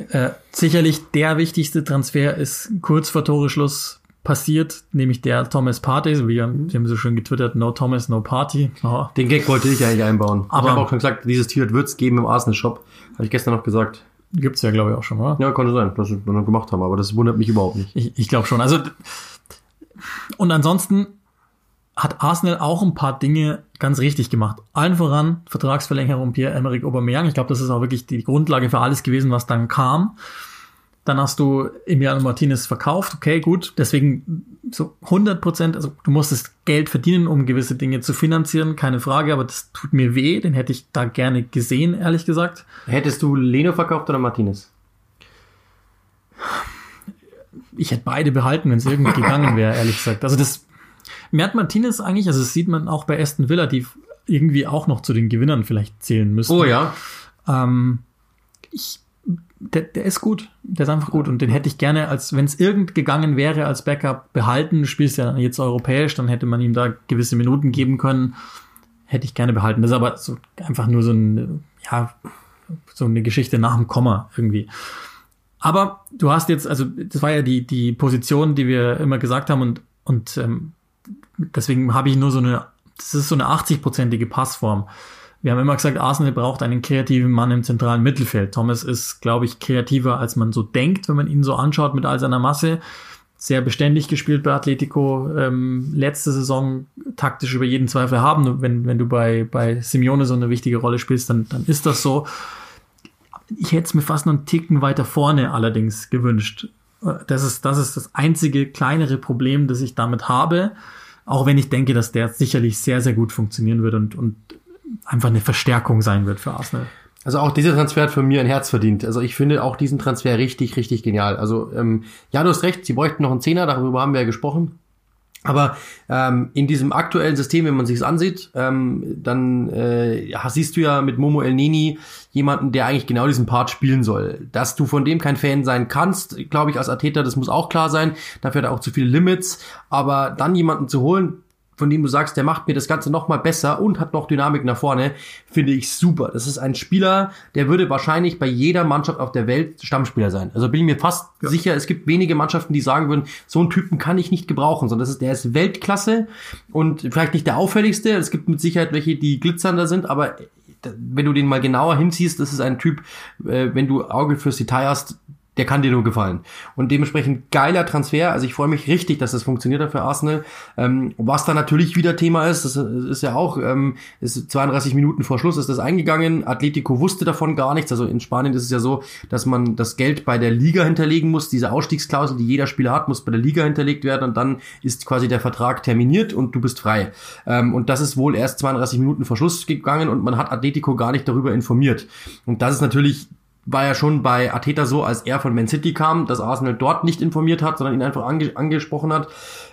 Speaker 1: Äh, sicherlich der wichtigste Transfer ist kurz vor Toreschluss passiert, nämlich der Thomas Partey, wie wir haben so schön getwittert, no Thomas, no Party.
Speaker 2: Oh. Den Gag wollte ich eigentlich einbauen. Aber ich habe auch schon gesagt, dieses T-Shirt wird es geben im Arsenal Shop. Habe ich gestern noch gesagt.
Speaker 1: Gibt's ja, glaube ich, auch schon, oder?
Speaker 2: Ja, konnte sein, dass wir noch gemacht haben, aber das wundert mich überhaupt nicht.
Speaker 1: Ich, ich glaube schon. Also und ansonsten hat Arsenal auch ein paar Dinge ganz richtig gemacht. Allen voran Vertragsverlängerung Pierre-Emerick Aubameyang. Ich glaube, das ist auch wirklich die Grundlage für alles gewesen, was dann kam. Dann hast du Emiliano Martinez verkauft. Okay, gut. Deswegen so 100 Prozent. Also du musstest Geld verdienen, um gewisse Dinge zu finanzieren. Keine Frage. Aber das tut mir weh. Den hätte ich da gerne gesehen, ehrlich gesagt.
Speaker 2: Hättest du Leno verkauft oder Martinez?
Speaker 1: Ich hätte beide behalten, wenn es irgendwie gegangen wäre, ehrlich gesagt. Also das, Mert Martinez eigentlich, also das sieht man auch bei Aston Villa, die irgendwie auch noch zu den Gewinnern vielleicht zählen müssen.
Speaker 2: Oh ja.
Speaker 1: Ähm, ich der, der ist gut. Der ist einfach gut. Und den hätte ich gerne, als wenn es irgend gegangen wäre, als Backup behalten. Du spielst ja jetzt europäisch, dann hätte man ihm da gewisse Minuten geben können. Hätte ich gerne behalten. Das ist aber so einfach nur so ein, ja, so eine Geschichte nach dem Komma irgendwie. Aber du hast jetzt, also das war ja die, die Position, die wir immer gesagt haben und, und ähm, deswegen habe ich nur so eine, das ist so eine 80-prozentige Passform. Wir haben immer gesagt, Arsenal braucht einen kreativen Mann im zentralen Mittelfeld. Thomas ist, glaube ich, kreativer, als man so denkt, wenn man ihn so anschaut mit all seiner Masse. Sehr beständig gespielt bei Atletico. Ähm, letzte Saison taktisch über jeden Zweifel haben. Wenn, wenn du bei, bei Simeone so eine wichtige Rolle spielst, dann, dann ist das so. Ich hätte es mir fast noch einen Ticken weiter vorne allerdings gewünscht. Das ist, das ist das einzige kleinere Problem, das ich damit habe. Auch wenn ich denke, dass der sicherlich sehr, sehr gut funktionieren wird und, und einfach eine Verstärkung sein wird für Arsenal.
Speaker 2: Also auch dieser Transfer hat für mir ein Herz verdient. Also ich finde auch diesen Transfer richtig, richtig genial. Also ähm, ja, du hast recht, sie bräuchten noch einen Zehner, darüber haben wir ja gesprochen. Aber ähm, in diesem aktuellen System, wenn man sich's ansieht, ähm, dann äh, siehst du ja mit Momo El Nini jemanden, der eigentlich genau diesen Part spielen soll. Dass du von dem kein Fan sein kannst, glaube ich, als Atheter, das muss auch klar sein. Dafür hat er auch zu viele Limits. Aber dann jemanden zu holen, von dem du sagst, der macht mir das Ganze noch mal besser und hat noch Dynamik nach vorne, finde ich super. Das ist ein Spieler, der würde wahrscheinlich bei jeder Mannschaft auf der Welt Stammspieler sein. Also bin ich mir fast ja. sicher, es gibt wenige Mannschaften, die sagen würden, so einen Typen kann ich nicht gebrauchen, sondern das ist, der ist Weltklasse und vielleicht nicht der auffälligste. Es gibt mit Sicherheit welche, die glitzernder sind, aber wenn du den mal genauer hinziehst, das ist ein Typ, äh, wenn du Auge fürs Detail hast, der kann dir nur gefallen. Und dementsprechend geiler Transfer. Also ich freue mich richtig, dass das funktioniert hat für Arsenal. Ähm, was da natürlich wieder Thema ist, das ist ja auch, ähm, ist 32 Minuten vor Schluss ist das eingegangen. Atletico wusste davon gar nichts. Also in Spanien ist es ja so, dass man das Geld bei der Liga hinterlegen muss. Diese Ausstiegsklausel, die jeder Spieler hat, muss bei der Liga hinterlegt werden und dann ist quasi der Vertrag terminiert und du bist frei. Ähm, und das ist wohl erst 32 Minuten vor Schluss gegangen und man hat Atletico gar nicht darüber informiert. Und das ist natürlich war ja schon bei Ateta so, als er von Man City kam, dass Arsenal dort nicht informiert hat, sondern ihn einfach ange angesprochen hat.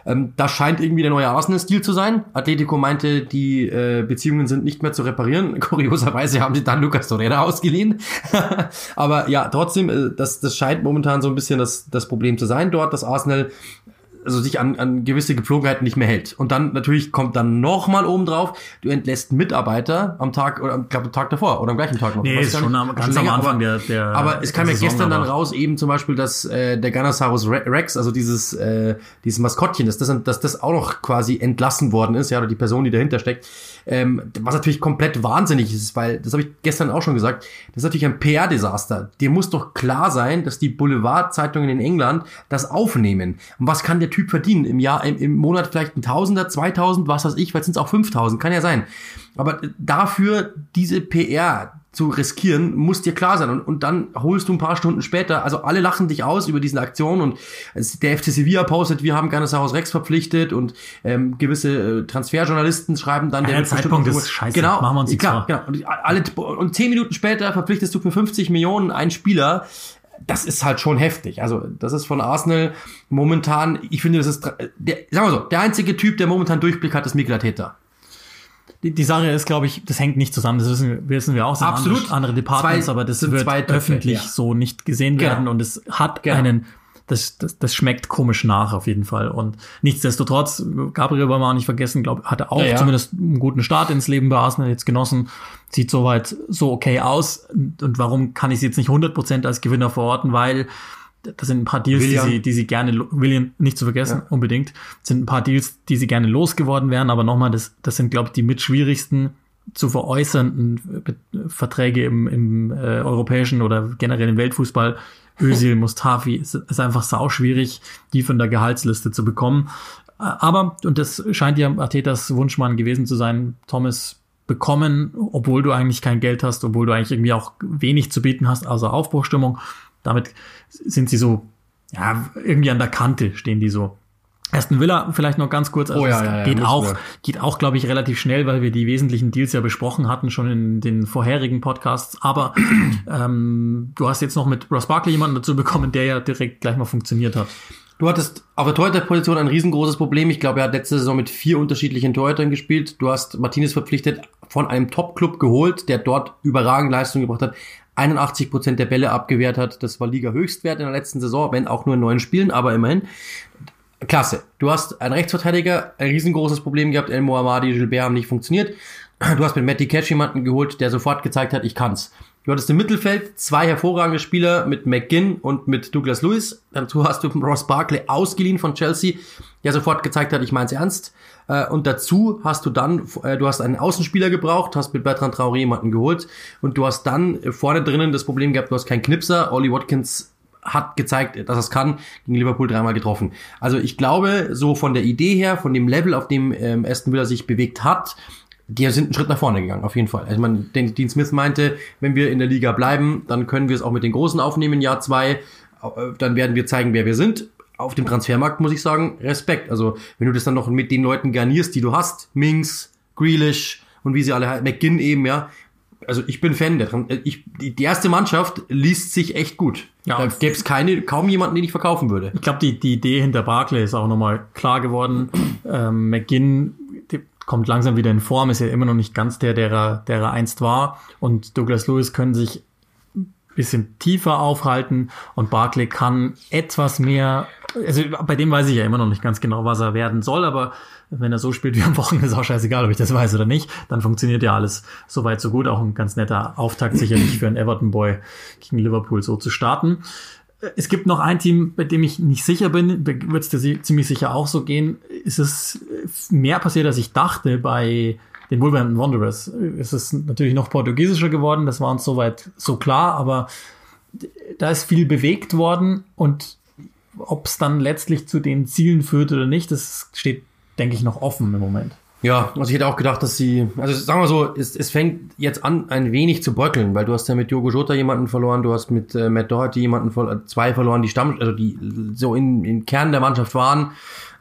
Speaker 2: Ähm, das scheint irgendwie der neue Arsenal-Stil zu sein. Atletico meinte, die äh, Beziehungen sind nicht mehr zu reparieren. Kurioserweise haben sie dann Lucas Torreira ausgeliehen. Aber ja, trotzdem, äh, das, das scheint momentan so ein bisschen das, das Problem zu sein dort, dass Arsenal also sich an, an gewisse Gepflogenheiten nicht mehr hält. Und dann natürlich kommt dann nochmal oben drauf, du entlässt Mitarbeiter am Tag oder am glaub, Tag davor oder am gleichen Tag noch.
Speaker 1: Nee, ist schon am, ganz länger, am Anfang aber, der, der
Speaker 2: Aber es kam ja gestern dann raus eben zum Beispiel, dass äh, der Ganasaurus Rex, also dieses äh, dieses Maskottchen, dass das, dass das auch noch quasi entlassen worden ist, ja, oder die Person, die dahinter steckt, ähm, was natürlich komplett wahnsinnig ist, weil, das habe ich gestern auch schon gesagt, das ist natürlich ein PR-Desaster. Dir muss doch klar sein, dass die Boulevardzeitungen in England das aufnehmen. Und was kann der Typ verdienen? Im Jahr, im, im Monat vielleicht ein Tausender, 2000, was weiß ich, vielleicht sind es auch 5000, kann ja sein. Aber dafür diese PR, zu riskieren, muss dir klar sein. Und, und dann holst du ein paar Stunden später, also alle lachen dich aus über diese Aktion und der FC Sevilla postet, wir haben Garnissaus Rex verpflichtet und ähm, gewisse äh, Transferjournalisten schreiben dann,
Speaker 1: der, der Zeitpunkt ist scheiße,
Speaker 2: genau,
Speaker 1: machen wir uns
Speaker 2: klar, genau. Und, alle, und zehn Minuten später verpflichtest du für 50 Millionen einen Spieler, das ist halt schon heftig. Also, das ist von Arsenal momentan, ich finde, das ist, der, sagen wir so, der einzige Typ, der momentan Durchblick hat, ist Mikkel Arteta
Speaker 1: die, die Sache ist, glaube ich, das hängt nicht zusammen. Das wissen, wissen wir auch.
Speaker 2: sind Absolut.
Speaker 1: Andere, andere Departments,
Speaker 2: zwei,
Speaker 1: aber das wird öffentlich ja. so nicht gesehen genau. werden und es hat genau. einen, das, das, das schmeckt komisch nach auf jeden Fall. Und nichtsdestotrotz, Gabriel wollen wir auch nicht vergessen, glaube hatte auch ja, ja. zumindest einen guten Start ins Leben bei Arsenal jetzt genossen. Sieht soweit so okay aus. Und warum kann ich sie jetzt nicht 100% als Gewinner verorten? Weil das sind ein paar Deals, die sie, die sie gerne, William nicht zu vergessen, ja. unbedingt, sind ein paar Deals, die sie gerne losgeworden wären, aber nochmal, das, das sind, glaube ich, die mit schwierigsten zu veräußernden Verträge im, im äh, europäischen oder generell im Weltfußball. Özil, Mustafi, ist, ist einfach sau schwierig, die von der Gehaltsliste zu bekommen. Aber, und das scheint ja Artetas Wunschmann gewesen zu sein, Thomas bekommen, obwohl du eigentlich kein Geld hast, obwohl du eigentlich irgendwie auch wenig zu bieten hast, außer Aufbruchstimmung damit sind sie so, ja, irgendwie an der Kante stehen die so. Aston Villa vielleicht noch ganz kurz.
Speaker 2: Also oh ja, ja,
Speaker 1: geht ja, auch, geht auch, glaube ich, relativ schnell, weil wir die wesentlichen Deals ja besprochen hatten schon in den vorherigen Podcasts. Aber ähm, du hast jetzt noch mit Ross Barkley jemanden dazu bekommen, der ja direkt gleich mal funktioniert hat.
Speaker 2: Du hattest auf der Torhüterposition ein riesengroßes Problem. Ich glaube, er hat letzte Saison mit vier unterschiedlichen Torhütern gespielt. Du hast Martinez verpflichtet, von einem Top-Club geholt, der dort überragend Leistung gebracht hat. 81 Prozent der Bälle abgewehrt hat. Das war Liga-Höchstwert in der letzten Saison, wenn auch nur in neun Spielen, aber immerhin. Klasse. Du hast einen Rechtsverteidiger, ein riesengroßes Problem gehabt. El Mohammadi, Gilbert haben nicht funktioniert. Du hast mit Matty Catch jemanden geholt, der sofort gezeigt hat, ich kann's. Du hattest im Mittelfeld zwei hervorragende Spieler mit McGinn und mit Douglas Lewis. Dazu hast du Ross Barkley ausgeliehen von Chelsea, der sofort gezeigt hat, ich mein's ernst. Äh, und dazu hast du dann, äh, du hast einen Außenspieler gebraucht, hast mit Bertrand Traoré jemanden geholt und du hast dann vorne drinnen das Problem gehabt, du hast keinen Knipser. Ollie Watkins hat gezeigt, dass es kann, gegen Liverpool dreimal getroffen. Also ich glaube, so von der Idee her, von dem Level, auf dem ähm, Aston Villa sich bewegt hat, die sind einen Schritt nach vorne gegangen, auf jeden Fall. Also man, Dean Smith meinte, wenn wir in der Liga bleiben, dann können wir es auch mit den Großen aufnehmen, Jahr zwei. Äh, dann werden wir zeigen, wer wir sind. Auf dem Transfermarkt muss ich sagen, Respekt. Also wenn du das dann noch mit den Leuten garnierst, die du hast, Minks, Grealish und wie sie alle McGinn eben, ja. Also ich bin Fan der äh, ich, die erste Mannschaft liest sich echt gut. Ja, da gäbe es keine, kaum jemanden, den ich verkaufen würde.
Speaker 1: Ich glaube, die, die Idee hinter Barclay ist auch nochmal klar geworden. ähm, McGinn kommt langsam wieder in Form, ist ja immer noch nicht ganz der, der er, der er einst war. Und Douglas Lewis können sich ein bisschen tiefer aufhalten und Barclay kann etwas mehr, also bei dem weiß ich ja immer noch nicht ganz genau, was er werden soll, aber wenn er so spielt wie am Wochenende, ist auch scheißegal, ob ich das weiß oder nicht, dann funktioniert ja alles soweit so gut. Auch ein ganz netter Auftakt sicherlich für einen Everton-Boy gegen Liverpool so zu starten. Es gibt noch ein Team, bei dem ich nicht sicher bin, wird es dir ziemlich sicher auch so gehen. Ist es mehr passiert, als ich dachte bei den Wolverhampton Wanderers. Es ist natürlich noch portugiesischer geworden, das war uns soweit so klar, aber da ist viel bewegt worden und ob es dann letztlich zu den Zielen führt oder nicht, das steht, denke ich, noch offen im Moment.
Speaker 2: Ja, also ich hätte auch gedacht, dass sie, also sagen wir so, es, es fängt jetzt an, ein wenig zu bröckeln, weil du hast ja mit Diogo Jota jemanden verloren, du hast mit äh, Matt Doherty jemanden verloren, zwei verloren, die Stamm, also die so in, im Kern der Mannschaft waren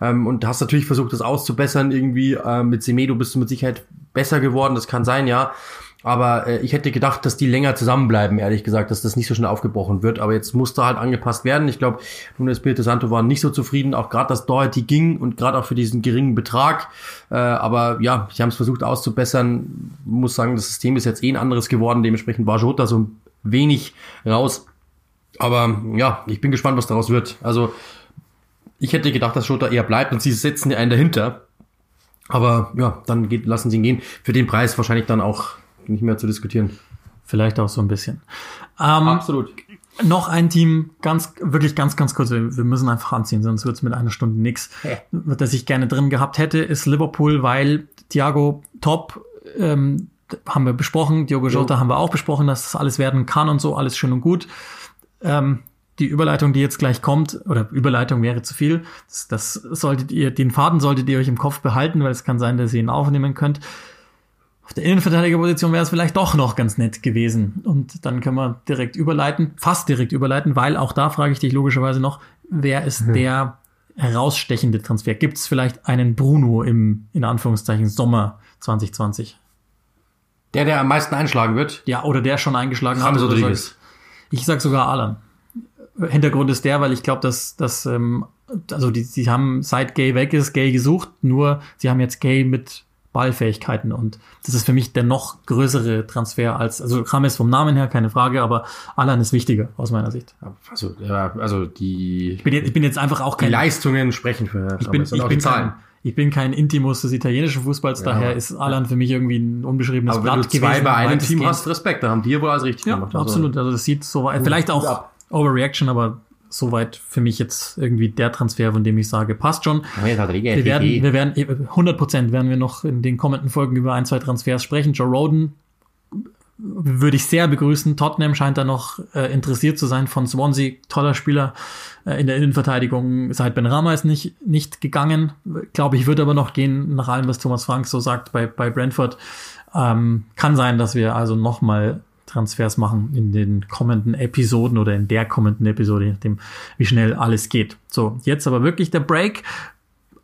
Speaker 2: ähm, und hast natürlich versucht, das auszubessern irgendwie. Äh, mit Semedo bist du mit Sicherheit besser geworden, das kann sein, ja. Aber äh, ich hätte gedacht, dass die länger zusammenbleiben, ehrlich gesagt, dass das nicht so schnell aufgebrochen wird. Aber jetzt musste halt angepasst werden. Ich glaube, Nuno Espirito Santo war nicht so zufrieden, auch gerade, dass Doherty ging und gerade auch für diesen geringen Betrag. Äh, aber ja, sie haben es versucht auszubessern. Muss sagen, das System ist jetzt eh ein anderes geworden. Dementsprechend war Jota so ein wenig raus. Aber ja, ich bin gespannt, was daraus wird. Also ich hätte gedacht, dass Jota eher bleibt und sie setzen einen dahinter. Aber ja, dann geht, lassen sie ihn gehen. Für den Preis wahrscheinlich dann auch nicht mehr zu diskutieren.
Speaker 1: Vielleicht auch so ein bisschen.
Speaker 2: Ähm, Absolut.
Speaker 1: Noch ein Team, ganz, wirklich ganz, ganz kurz, wir, müssen einfach anziehen, sonst wird es mit einer Stunde nix. Hä? Das ich gerne drin gehabt hätte, ist Liverpool, weil Thiago top, ähm, haben wir besprochen, Diogo Jota jo. haben wir auch besprochen, dass das alles werden kann und so, alles schön und gut. Ähm, die Überleitung, die jetzt gleich kommt, oder Überleitung wäre zu viel, das, das solltet ihr, den Faden solltet ihr euch im Kopf behalten, weil es kann sein, dass ihr ihn aufnehmen könnt. Auf der Innenverteidigerposition wäre es vielleicht doch noch ganz nett gewesen. Und dann können wir direkt überleiten, fast direkt überleiten, weil auch da frage ich dich logischerweise noch, wer ist hm. der herausstechende Transfer? Gibt es vielleicht einen Bruno im, in Anführungszeichen, Sommer 2020?
Speaker 2: Der, der am meisten einschlagen wird?
Speaker 1: Ja, oder der schon eingeschlagen
Speaker 2: James hat. Rodriguez.
Speaker 1: Ich sag sogar Alan. Hintergrund ist der, weil ich glaube, dass, dass ähm, also die, die haben seit Gay weg ist, Gay gesucht, nur sie haben jetzt Gay mit Ballfähigkeiten und das ist für mich der noch größere Transfer als, also Rames vom Namen her, keine Frage, aber Alan ist wichtiger aus meiner Sicht.
Speaker 2: Also, ja, also die.
Speaker 1: Ich bin jetzt, ich bin jetzt einfach auch
Speaker 2: kein. Die Leistungen sprechen für
Speaker 1: ich bin, ich bin Zahlen. Kein, ich bin kein Intimus des italienischen Fußballs, ja, daher ist Alan für mich irgendwie ein unbeschriebenes
Speaker 2: aber Blatt gewesen. Wenn du zwei bei einem Team hast, Respekt, da haben die wohl alles richtig
Speaker 1: ja, gemacht. Also. Absolut, also das sieht so weit, vielleicht auch Overreaction, aber soweit für mich jetzt irgendwie der Transfer, von dem ich sage, passt schon. Wir werden, wir werden, 100 Prozent werden wir noch in den kommenden Folgen über ein, zwei Transfers sprechen. Joe Roden würde ich sehr begrüßen. Tottenham scheint da noch äh, interessiert zu sein von Swansea. Toller Spieler äh, in der Innenverteidigung. Seit Ben Rama ist nicht, nicht gegangen. Glaube ich, wird aber noch gehen, nach allem, was Thomas Frank so sagt bei, bei Brentford. Ähm, kann sein, dass wir also noch mal Transfers machen in den kommenden Episoden oder in der kommenden Episode, je nachdem, wie schnell alles geht. So, jetzt aber wirklich der Break.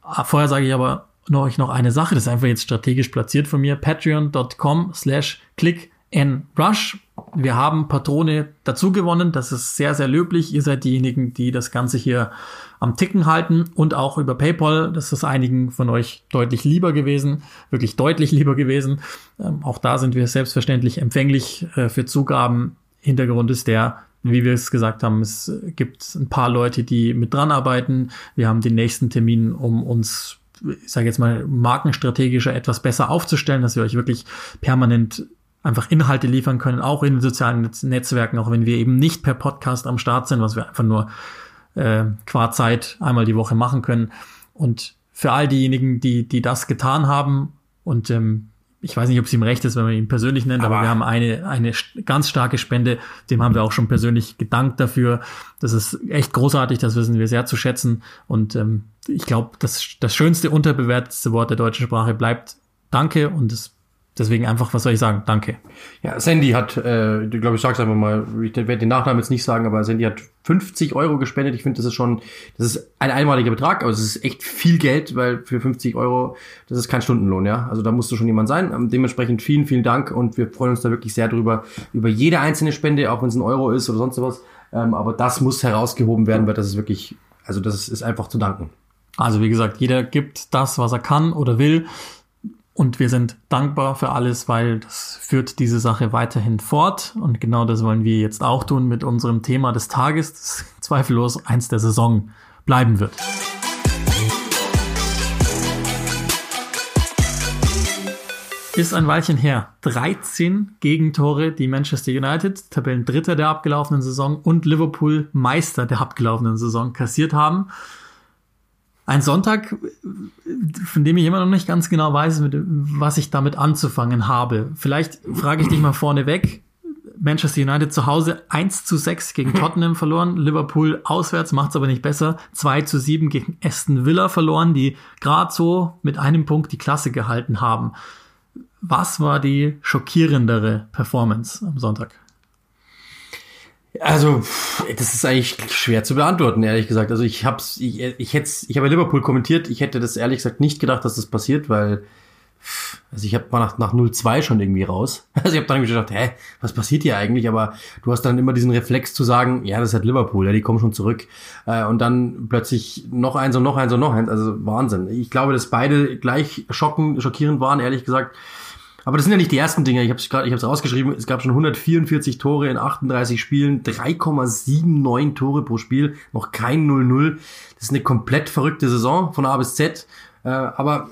Speaker 1: Ah, vorher sage ich aber euch noch eine Sache, das ist einfach jetzt strategisch platziert von mir. Patreon.com slash click and rush. Wir haben Patrone dazu gewonnen. Das ist sehr, sehr löblich. Ihr seid diejenigen, die das Ganze hier am Ticken halten und auch über PayPal. Das ist einigen von euch deutlich lieber gewesen, wirklich deutlich lieber gewesen. Ähm, auch da sind wir selbstverständlich empfänglich äh, für Zugaben. Hintergrund ist der, wie wir es gesagt haben, es gibt ein paar Leute, die mit dran arbeiten. Wir haben den nächsten Termin, um uns, ich sage jetzt mal, markenstrategischer etwas besser aufzustellen, dass wir euch wirklich permanent einfach Inhalte liefern können, auch in den sozialen Netzwerken, auch wenn wir eben nicht per Podcast am Start sind, was wir einfach nur äh, qua Zeit einmal die Woche machen können. Und für all diejenigen, die, die das getan haben und ähm, ich weiß nicht, ob es ihm recht ist, wenn man ihn persönlich nennt, aber, aber, wir haben eine, eine ganz starke Spende. Dem haben wir auch schon persönlich gedankt dafür. Das ist echt großartig, das wissen wir sehr zu schätzen. Und ähm, ich glaube, das, das schönste, unterbewertetste Wort der deutschen Sprache bleibt Danke und es Deswegen einfach, was soll ich sagen? Danke.
Speaker 2: Ja, Sandy hat, äh, ich glaube, ich sag's einfach mal, ich werde den Nachnamen jetzt nicht sagen, aber Sandy hat 50 Euro gespendet. Ich finde, das ist schon, das ist ein einmaliger Betrag, aber es ist echt viel Geld, weil für 50 Euro, das ist kein Stundenlohn, ja. Also da musst du schon jemand sein. Ähm, dementsprechend vielen, vielen Dank und wir freuen uns da wirklich sehr drüber, über jede einzelne Spende, auch wenn es ein Euro ist oder sonst was. Ähm, aber das muss herausgehoben werden, weil das ist wirklich, also das ist einfach zu danken.
Speaker 1: Also wie gesagt, jeder gibt das, was er kann oder will. Und wir sind dankbar für alles, weil das führt diese Sache weiterhin fort. Und genau das wollen wir jetzt auch tun mit unserem Thema des Tages, das zweifellos eins der Saison bleiben wird. Ist ein Weilchen her. 13 Gegentore, die Manchester United, Tabellendritter der abgelaufenen Saison und Liverpool Meister der abgelaufenen Saison kassiert haben. Ein Sonntag, von dem ich immer noch nicht ganz genau weiß, was ich damit anzufangen habe. Vielleicht frage ich dich mal vorneweg. Manchester United zu Hause 1 zu 6 gegen Tottenham verloren, Liverpool auswärts macht es aber nicht besser, 2 zu 7 gegen Aston Villa verloren, die gerade so mit einem Punkt die Klasse gehalten haben. Was war die schockierendere Performance am Sonntag?
Speaker 2: Also, das ist eigentlich schwer zu beantworten, ehrlich gesagt. Also ich hab's, ich, ich hätte, ich habe Liverpool kommentiert, ich hätte das ehrlich gesagt nicht gedacht, dass das passiert, weil, also ich habe mal nach, nach 0-2 schon irgendwie raus. Also ich habe dann gedacht, hä, was passiert hier eigentlich? Aber du hast dann immer diesen Reflex zu sagen, ja, das ist halt Liverpool, ja, die kommen schon zurück. Äh, und dann plötzlich noch eins und noch eins und noch eins, also Wahnsinn. Ich glaube, dass beide gleich schocken, schockierend waren, ehrlich gesagt. Aber das sind ja nicht die ersten Dinge. Ich habe es ich habe es rausgeschrieben. Es gab schon 144 Tore in 38 Spielen, 3,79 Tore pro Spiel, noch kein 0-0. Das ist eine komplett verrückte Saison von A bis Z. Äh, aber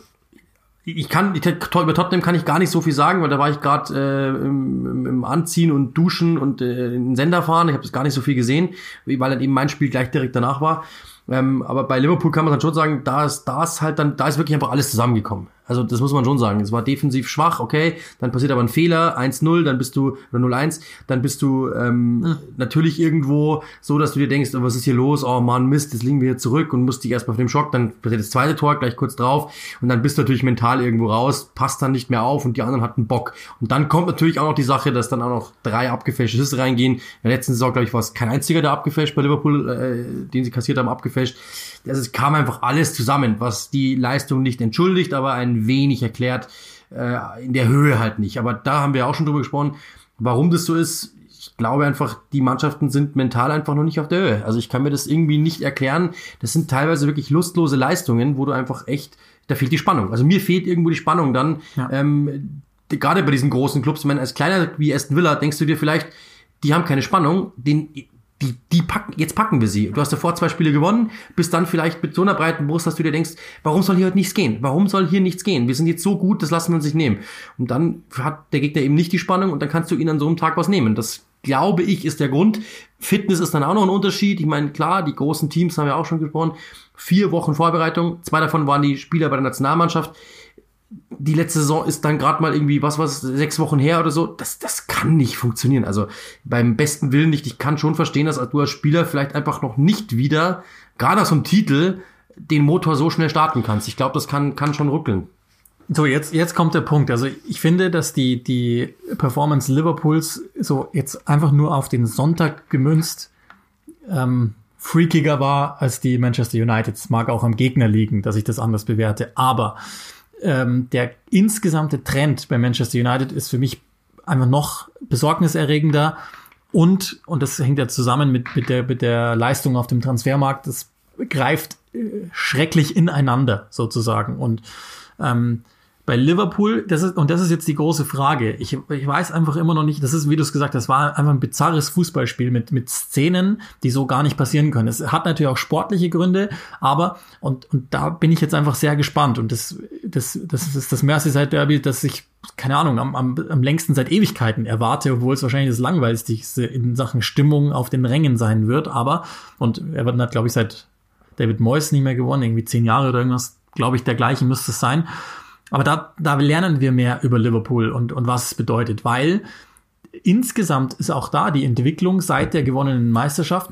Speaker 2: ich kann ich, über Tottenham kann ich gar nicht so viel sagen, weil da war ich gerade äh, im, im, Anziehen und Duschen und äh, in den Sender fahren. Ich habe das gar nicht so viel gesehen, weil dann eben mein Spiel gleich direkt danach war. Ähm, aber bei Liverpool kann man dann schon sagen, da ist, da ist halt dann, da ist wirklich einfach alles zusammengekommen. Also das muss man schon sagen. Es war defensiv schwach, okay, dann passiert aber ein Fehler, 1-0, dann bist du, oder 0-1, dann bist du ähm, hm. natürlich irgendwo so, dass du dir denkst, oh, was ist hier los? Oh Mann, Mist, jetzt liegen wir hier zurück und musst dich erstmal von dem Schock, dann passiert das zweite Tor gleich kurz drauf und dann bist du natürlich mental irgendwo raus, passt dann nicht mehr auf und die anderen hatten Bock. Und dann kommt natürlich auch noch die Sache, dass dann auch noch drei abgefälschte Schüsse reingehen. In der letzten Saison, glaube ich, war es kein einziger, der abgefälscht bei Liverpool, äh, den sie kassiert haben, abgefälscht. Also es kam einfach alles zusammen, was die Leistung nicht entschuldigt, aber ein wenig erklärt, äh, in der Höhe halt nicht. Aber da haben wir auch schon drüber gesprochen, warum das so ist. Ich glaube einfach, die Mannschaften sind mental einfach noch nicht auf der Höhe. Also ich kann mir das irgendwie nicht erklären. Das sind teilweise wirklich lustlose Leistungen, wo du einfach echt, da fehlt die Spannung. Also mir fehlt irgendwo die Spannung dann. Ja. Ähm, gerade bei diesen großen Clubs, ich meine, als kleiner wie Aston Villa, denkst du dir vielleicht, die haben keine Spannung, den, die, die packen, jetzt packen wir sie. Du hast davor zwei Spiele gewonnen, bist dann vielleicht mit so einer breiten Brust, dass du dir denkst, warum soll hier heute nichts gehen? Warum soll hier nichts gehen? Wir sind jetzt so gut, das lassen wir uns nicht nehmen. Und dann hat der Gegner eben nicht die Spannung und dann kannst du ihn an so einem Tag was nehmen. Das glaube ich ist der Grund. Fitness ist dann auch noch ein Unterschied. Ich meine, klar, die großen Teams haben wir auch schon gesprochen. Vier Wochen Vorbereitung. Zwei davon waren die Spieler bei der Nationalmannschaft die letzte Saison ist dann gerade mal irgendwie, was was sechs Wochen her oder so. Das, das kann nicht funktionieren. Also beim besten Willen nicht. Ich kann schon verstehen, dass du als Spieler vielleicht einfach noch nicht wieder, gerade aus dem Titel, den Motor so schnell starten kannst. Ich glaube, das kann, kann schon rückeln.
Speaker 1: So, jetzt, jetzt kommt der Punkt. Also ich finde, dass die, die Performance Liverpools so jetzt einfach nur auf den Sonntag gemünzt ähm, freakiger war als die Manchester United. Es mag auch am Gegner liegen, dass ich das anders bewerte. Aber ähm, der insgesamte Trend bei Manchester United ist für mich einfach noch besorgniserregender und, und das hängt ja zusammen mit, mit, der, mit der Leistung auf dem Transfermarkt, das greift äh, schrecklich ineinander sozusagen. Und ähm, bei Liverpool, das ist, und das ist jetzt die große Frage. Ich, ich weiß einfach immer noch nicht, das ist, wie du es gesagt hast, war einfach ein bizarres Fußballspiel mit, mit Szenen, die so gar nicht passieren können. Es hat natürlich auch sportliche Gründe, aber, und, und da bin ich jetzt einfach sehr gespannt. Und das, das, das ist das Merseyside Derby, das ich, keine Ahnung, am, am, am längsten seit Ewigkeiten erwarte, obwohl es wahrscheinlich das langweiligste in Sachen Stimmung auf den Rängen sein wird. Aber, und er wird, glaube ich, seit David Moyes nicht mehr gewonnen, irgendwie zehn Jahre oder irgendwas, glaube ich, dergleichen müsste es sein. Aber da, da lernen wir mehr über Liverpool und, und was es bedeutet, weil insgesamt ist auch da die Entwicklung seit der gewonnenen Meisterschaft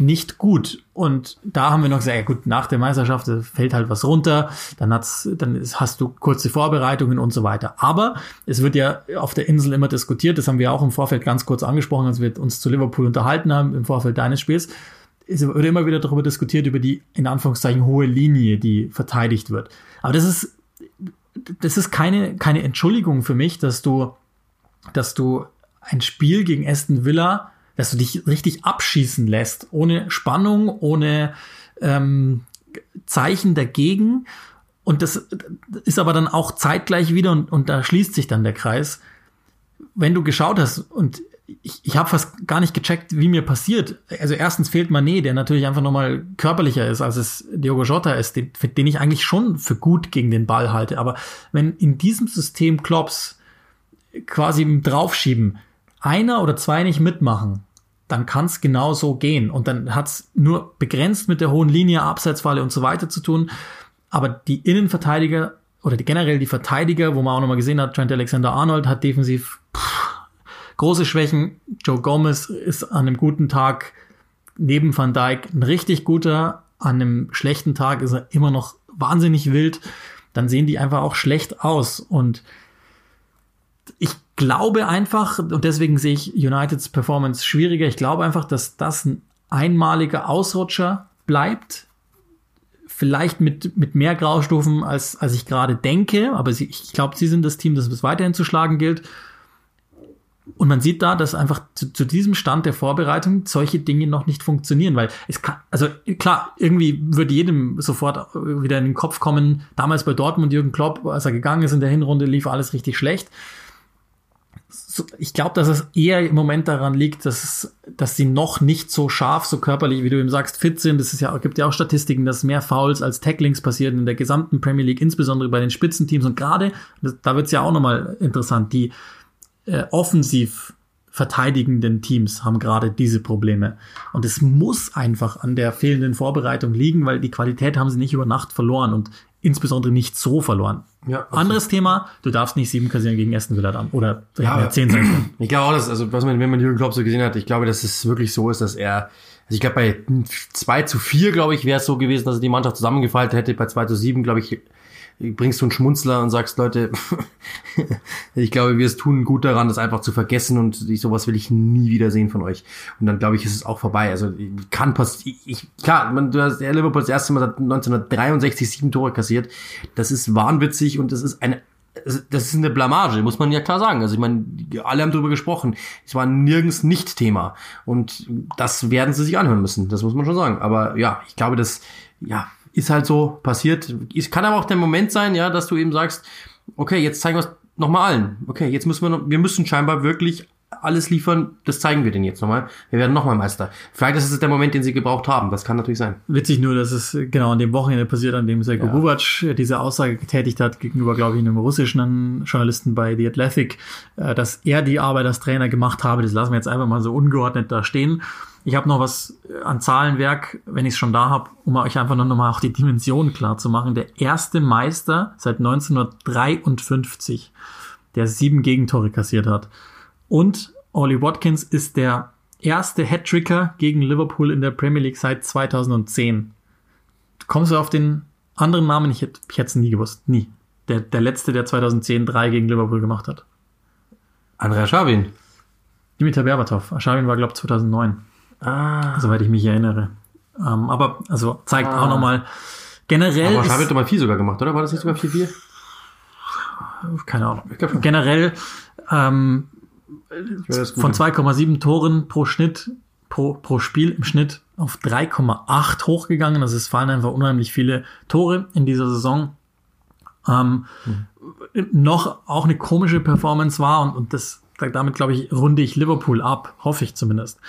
Speaker 1: nicht gut. Und da haben wir noch gesagt, ja gut, nach der Meisterschaft fällt halt was runter, dann, hat's, dann hast du kurze Vorbereitungen und so weiter. Aber es wird ja auf der Insel immer diskutiert, das haben wir auch im Vorfeld ganz kurz angesprochen, als wir uns zu Liverpool unterhalten haben im Vorfeld deines Spiels. Es wird immer wieder darüber diskutiert, über die in Anführungszeichen hohe Linie, die verteidigt wird. Aber das ist das ist keine, keine Entschuldigung für mich, dass du, dass du ein Spiel gegen Aston Villa, dass du dich richtig abschießen lässt, ohne Spannung, ohne ähm, Zeichen dagegen. Und das ist aber dann auch zeitgleich wieder, und, und da schließt sich dann der Kreis. Wenn du geschaut hast, und ich, ich habe fast gar nicht gecheckt, wie mir passiert. Also erstens fehlt Mané, der natürlich einfach nochmal körperlicher ist, als es Diogo Jota ist, den, den ich eigentlich schon für gut gegen den Ball halte. Aber wenn in diesem System Klops quasi draufschieben, einer oder zwei nicht mitmachen, dann kann es genau so gehen. Und dann hat es nur begrenzt mit der hohen Linie, Abseitsfalle und so weiter zu tun. Aber die Innenverteidiger oder die, generell die Verteidiger, wo man auch nochmal gesehen hat, Trent Alexander-Arnold hat defensiv pff, Große Schwächen. Joe Gomez ist an einem guten Tag neben Van Dijk ein richtig guter. An einem schlechten Tag ist er immer noch wahnsinnig wild. Dann sehen die einfach auch schlecht aus. Und ich glaube einfach, und deswegen sehe ich Uniteds Performance schwieriger. Ich glaube einfach, dass das ein einmaliger Ausrutscher bleibt. Vielleicht mit, mit mehr Graustufen, als, als ich gerade denke. Aber sie, ich glaube, sie sind das Team, das es weiterhin zu schlagen gilt. Und man sieht da, dass einfach zu, zu, diesem Stand der Vorbereitung solche Dinge noch nicht funktionieren, weil es kann, also klar, irgendwie würde jedem sofort wieder in den Kopf kommen, damals bei Dortmund Jürgen Klopp, als er gegangen ist in der Hinrunde, lief alles richtig schlecht. So, ich glaube, dass es eher im Moment daran liegt, dass, es, dass sie noch nicht so scharf, so körperlich, wie du eben sagst, fit sind. Es ja, gibt ja auch Statistiken, dass mehr Fouls als Tacklings passieren in der gesamten Premier League, insbesondere bei den Spitzenteams. Und gerade, da wird es ja auch nochmal interessant, die äh, offensiv verteidigenden Teams haben gerade diese Probleme. Und es muss einfach an der fehlenden Vorbereitung liegen, weil die Qualität haben sie nicht über Nacht verloren. Und insbesondere nicht so verloren.
Speaker 2: Ja, absolut.
Speaker 1: Anderes Thema, du darfst nicht sieben kassieren gegen Aston Villa dann. Oder
Speaker 2: Ja,
Speaker 1: ja, zehn sein können.
Speaker 2: Ich glaube auch, dass, also was man, wenn man Jürgen Klopp so gesehen hat, ich glaube, dass es wirklich so ist, dass er, also ich glaube, bei 2 zu 4, glaube ich, wäre es so gewesen, dass er die Mannschaft zusammengefaltet hätte. Bei 2 zu 7, glaube ich, bringst du einen Schmunzler und sagst, Leute, ich glaube, wir es tun gut daran, das einfach zu vergessen und sowas will ich nie wieder sehen von euch. Und dann, glaube ich, ist es auch vorbei. Also kann passieren. Ich, klar, man, du hast der Liverpool das erste Mal seit 1963 sieben Tore kassiert. Das ist wahnwitzig und das ist eine das ist eine Blamage, muss man ja klar sagen. Also ich meine, alle haben darüber gesprochen. Es war nirgends nicht Thema. Und das werden sie sich anhören müssen. Das muss man schon sagen. Aber ja, ich glaube, das ja, ist halt so passiert. Es kann aber auch der Moment sein, ja, dass du eben sagst, okay, jetzt zeigen wir es nochmal allen. Okay, jetzt müssen wir noch, wir müssen scheinbar wirklich alles liefern, das zeigen wir denen jetzt nochmal. Wir werden nochmal Meister. Vielleicht ist es der Moment, den sie gebraucht haben. Das kann natürlich sein.
Speaker 1: Witzig nur, dass es genau an dem Wochenende passiert, an dem Sergio
Speaker 2: Ja.
Speaker 1: Bubac diese Aussage getätigt hat gegenüber, glaube ich, einem russischen Journalisten bei The Athletic, äh, dass er die Arbeit als Trainer gemacht habe. Das lassen wir jetzt einfach mal so ungeordnet da stehen. Ich habe noch was an Zahlenwerk, wenn ich es schon da habe, um euch einfach noch mal auch die Dimension klar zu machen. Der erste Meister seit 1953, der sieben Gegentore kassiert hat. Und Ollie Watkins ist der erste Hattricker gegen Liverpool in der Premier League seit 2010. Kommst du auf den anderen Namen? Ich hätte es nie gewusst. Nie. Der, der letzte, der 2010 drei gegen Liverpool gemacht hat.
Speaker 2: Andrea Schabin.
Speaker 1: Dimitar Berbatov. Aschabin war, glaube ich, 2009,
Speaker 2: Ah.
Speaker 1: soweit ich mich erinnere. Ähm, aber, also, zeigt
Speaker 2: Ah.
Speaker 1: auch nochmal, generell
Speaker 2: Aber Schabin hat
Speaker 1: ist,
Speaker 2: doch mal 4 sogar gemacht, oder? War das nicht sogar 4-4?
Speaker 1: keine Ahnung,
Speaker 2: Ich glaub schon.
Speaker 1: generell, ähm,
Speaker 2: das
Speaker 1: von
Speaker 2: googeln.
Speaker 1: 2,7 Toren pro Schnitt, pro, pro Spiel im Schnitt auf 3,8 hochgegangen. Also es fallen einfach unheimlich viele Tore in dieser Saison. Ähm, Noch auch eine komische Performance war und, und das, damit glaube ich, runde ich Liverpool ab, hoffe ich zumindest.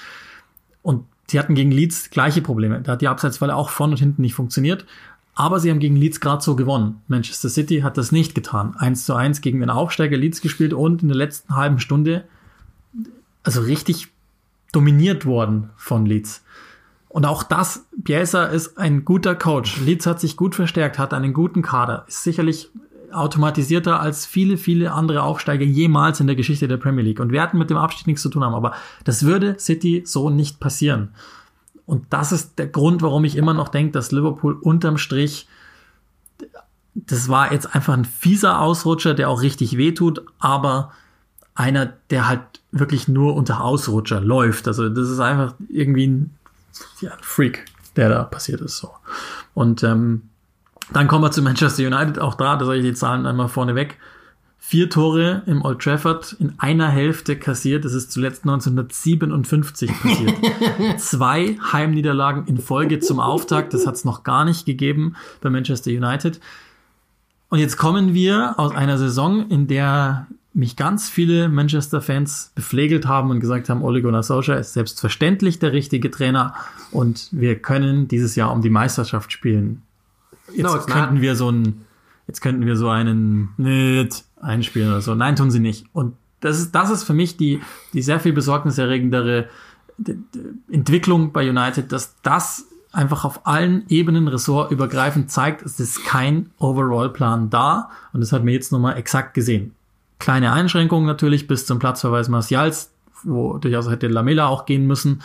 Speaker 1: Und sie hatten gegen Leeds gleiche Probleme. Da hat die Abseitsfalle auch vorne und hinten nicht funktioniert. Aber sie haben gegen Leeds gerade so gewonnen. Manchester City hat das nicht getan. 1 zu 1 gegen den Aufsteiger Leeds gespielt und in der letzten halben Stunde also richtig dominiert worden von Leeds. Und auch das, Bielsa ist ein guter Coach. Leeds hat sich gut verstärkt, hat einen guten Kader, ist sicherlich automatisierter als viele, viele andere Aufsteiger jemals in der Geschichte der Premier League und werden mit dem Abstieg nichts zu tun haben. Aber das würde City so nicht passieren. Und das ist der Grund, warum ich immer noch denke, dass Liverpool unterm Strich, das war jetzt einfach ein fieser Ausrutscher, der auch richtig wehtut, aber einer, der halt wirklich nur unter Ausrutscher läuft. Also das ist einfach irgendwie ein, ja, ein Freak, der da passiert ist. So. Und ähm, dann kommen wir zu Manchester United. Auch da, da sage ich die Zahlen einmal vorneweg. Vier Tore im Old Trafford in einer Hälfte kassiert. Das ist zuletzt 1957 passiert. Zwei Heimniederlagen in Folge zum Auftakt. Das hat es noch gar nicht gegeben bei Manchester United. Und jetzt kommen wir aus einer Saison, in der mich ganz viele Manchester-Fans beflegelt haben und gesagt haben, Ole Gunnar Solskjaer ist selbstverständlich der richtige Trainer und wir können dieses Jahr um die Meisterschaft spielen. Jetzt
Speaker 2: No,
Speaker 1: könnten wir so einen, jetzt könnten wir so einen Nit einspielen oder so. Nein, tun sie nicht. Und das ist, das ist für mich die, die sehr viel besorgniserregendere Entwicklung bei United, dass das einfach auf allen Ebenen ressortübergreifend zeigt, es ist kein Overall-Plan da. Und das hat mir jetzt nochmal exakt gesehen. Kleine Einschränkungen natürlich bis zum Platzverweis Martials, wo durchaus hätte Lamela auch gehen müssen.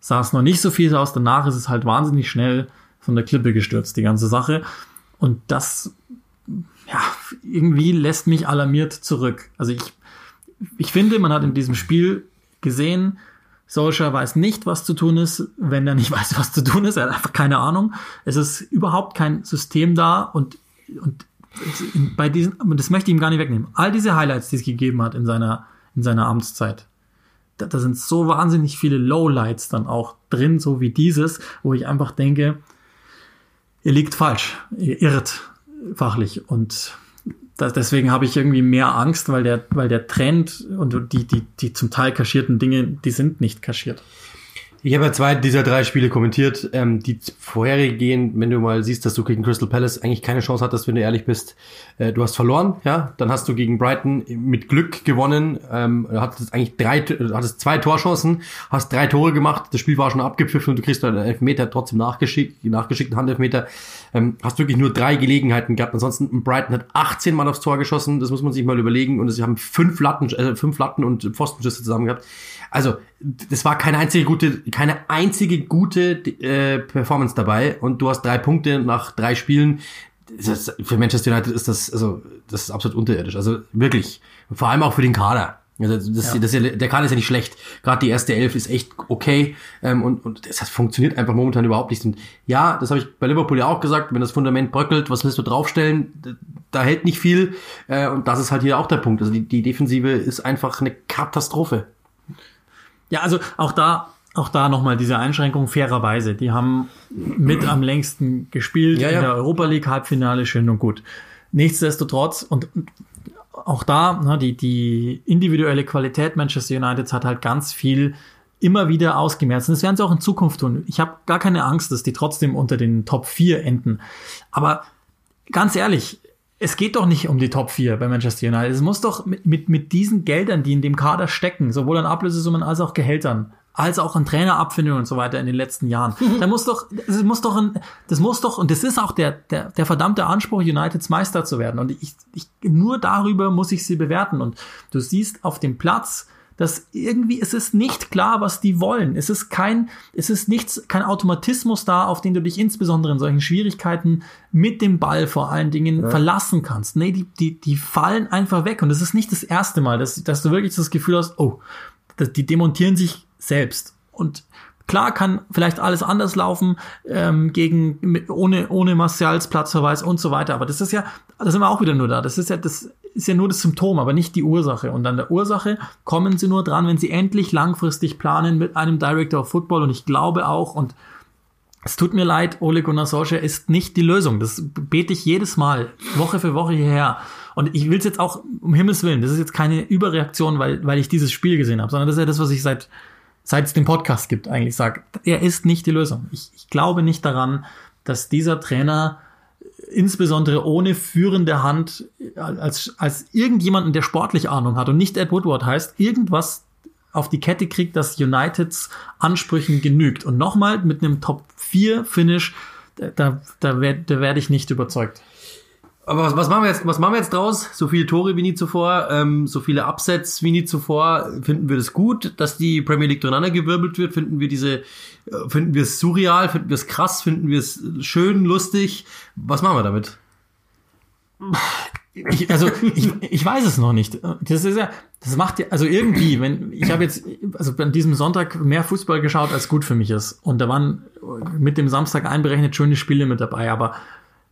Speaker 1: Sah es noch nicht so viel aus. Danach ist es halt wahnsinnig schnell von der Klippe gestürzt, die ganze Sache. Und das, ja, irgendwie lässt mich alarmiert zurück. Also ich, ich finde, man hat in diesem Spiel gesehen, Solskjaer weiß nicht, was zu tun ist, wenn er nicht weiß, was zu tun ist. Er hat einfach keine Ahnung. Es ist überhaupt kein System da und, und bei diesen, das möchte ich ihm gar nicht wegnehmen. All diese Highlights, die es gegeben hat in seiner, in seiner Amtszeit, da, da sind so wahnsinnig viele Lowlights dann auch drin, so wie dieses, wo ich einfach denke, ihr liegt falsch, ihr irrt fachlich und deswegen habe ich irgendwie mehr Angst, weil der, weil der Trend und die, die, die zum Teil kaschierten Dinge, die sind nicht kaschiert.
Speaker 2: Ich habe ja zwei dieser drei Spiele kommentiert. Ähm, die vorherige gehen, wenn du mal siehst, dass du gegen Crystal Palace eigentlich keine Chance hattest, wenn du ehrlich bist. Äh, du hast verloren, ja. Dann hast du gegen Brighton mit Glück gewonnen. Ähm, hattest eigentlich drei, hattest zwei Torchancen, hast drei Tore gemacht. Das Spiel war schon abgepfiffen und du kriegst einen Elfmeter trotzdem nachgeschickt, nachgeschickten Handelfmeter. Ähm, hast wirklich nur drei Gelegenheiten gehabt. Ansonsten Brighton hat 18 Mal aufs Tor geschossen. Das muss man sich mal überlegen. Und sie haben fünf Latten, äh, fünf Latten und Pfostenschüsse zusammen gehabt. Also, das war keine einzige gute, keine einzige gute äh, Performance dabei und du hast drei Punkte nach drei Spielen. Das, für Manchester United ist das, also, das ist absolut unterirdisch. Also wirklich. Vor allem auch für den Kader. Also das, ja. Das, der Kader ist ja nicht schlecht. Gerade die erste Elf ist echt okay. Ähm, und, und das funktioniert einfach momentan überhaupt nicht. Und ja, das habe ich bei Liverpool ja auch gesagt, wenn das Fundament bröckelt, was willst du draufstellen? Da hält nicht viel. Äh, und das ist halt hier auch der Punkt. Also die, die Defensive ist einfach eine Katastrophe.
Speaker 1: Ja, also auch da, auch da nochmal diese Einschränkung fairerweise. Die haben mit am längsten gespielt ja, ja. in der Europa League Halbfinale, schön und gut. Nichtsdestotrotz und auch da, ne, die, die individuelle Qualität Manchester United hat halt ganz viel immer wieder ausgemerzt. Und das werden sie auch in Zukunft tun. Ich habe gar keine Angst, dass die trotzdem unter den Top 4 enden. Aber ganz ehrlich, es geht doch nicht um die Top 4 bei Manchester United. Es muss doch mit, mit, mit diesen Geldern, die in dem Kader stecken, sowohl an Ablösesummen als auch Gehältern, als auch an Trainerabfindungen und so weiter in den letzten Jahren. da muss doch, das muss doch, ein, das muss doch, und das ist auch der, der, der verdammte Anspruch, Uniteds Meister zu werden. Und ich, ich, nur darüber muss ich sie bewerten. Und du siehst auf dem Platz, dass irgendwie es ist nicht klar, was die wollen. Es ist kein, es ist nichts, kein Automatismus da, auf den du dich insbesondere in solchen Schwierigkeiten mit dem Ball vor allen Dingen ja. verlassen kannst. Nee, die, die, die fallen einfach weg. Und es ist nicht das erste Mal, dass, dass du wirklich das Gefühl hast, oh, die demontieren sich selbst. Und Klar kann vielleicht alles anders laufen ähm, gegen ohne ohne Martials Platzverweis und so weiter, aber das ist ja, da sind wir auch wieder nur da. Das ist ja das ist ja nur das Symptom, aber nicht die Ursache. Und an der Ursache kommen sie nur dran, wenn sie endlich langfristig planen mit einem Director of Football. Und ich glaube auch, und es tut mir leid, Ole Gunnar Solskjaer ist nicht die Lösung. Das bete ich jedes Mal, Woche für Woche hierher. Und ich will es jetzt auch, um Himmels Willen, das ist jetzt keine Überreaktion, weil, weil ich dieses Spiel gesehen habe, sondern das ist ja das, was ich seit, seit es den Podcast gibt, eigentlich sage. Er ist nicht die Lösung. Ich, ich glaube nicht daran, dass dieser Trainer insbesondere ohne führende Hand als, als irgendjemanden, der sportlich Ahnung hat und nicht Ed Woodward heißt, irgendwas auf die Kette kriegt, das Uniteds Ansprüchen genügt. Und nochmal mit einem Top 4 Finish, da, da, werd, da werde ich nicht überzeugt.
Speaker 2: Aber was, was machen wir jetzt, was machen wir jetzt draus? So viele Tore wie nie zuvor, ähm, so viele Upsets wie nie zuvor. Finden wir das gut, dass die Premier League durcheinander gewirbelt wird? Finden wir diese, äh, finden wir es surreal? Finden wir es krass? Finden wir es schön, lustig? Was machen wir damit?
Speaker 1: Ich, also ich, ich weiß es noch nicht. Das ist ja, das macht ja, also irgendwie, wenn ich habe jetzt, also an diesem Sonntag mehr Fußball geschaut, als gut für mich ist. Und da waren mit dem Samstag einberechnet schöne Spiele mit dabei, aber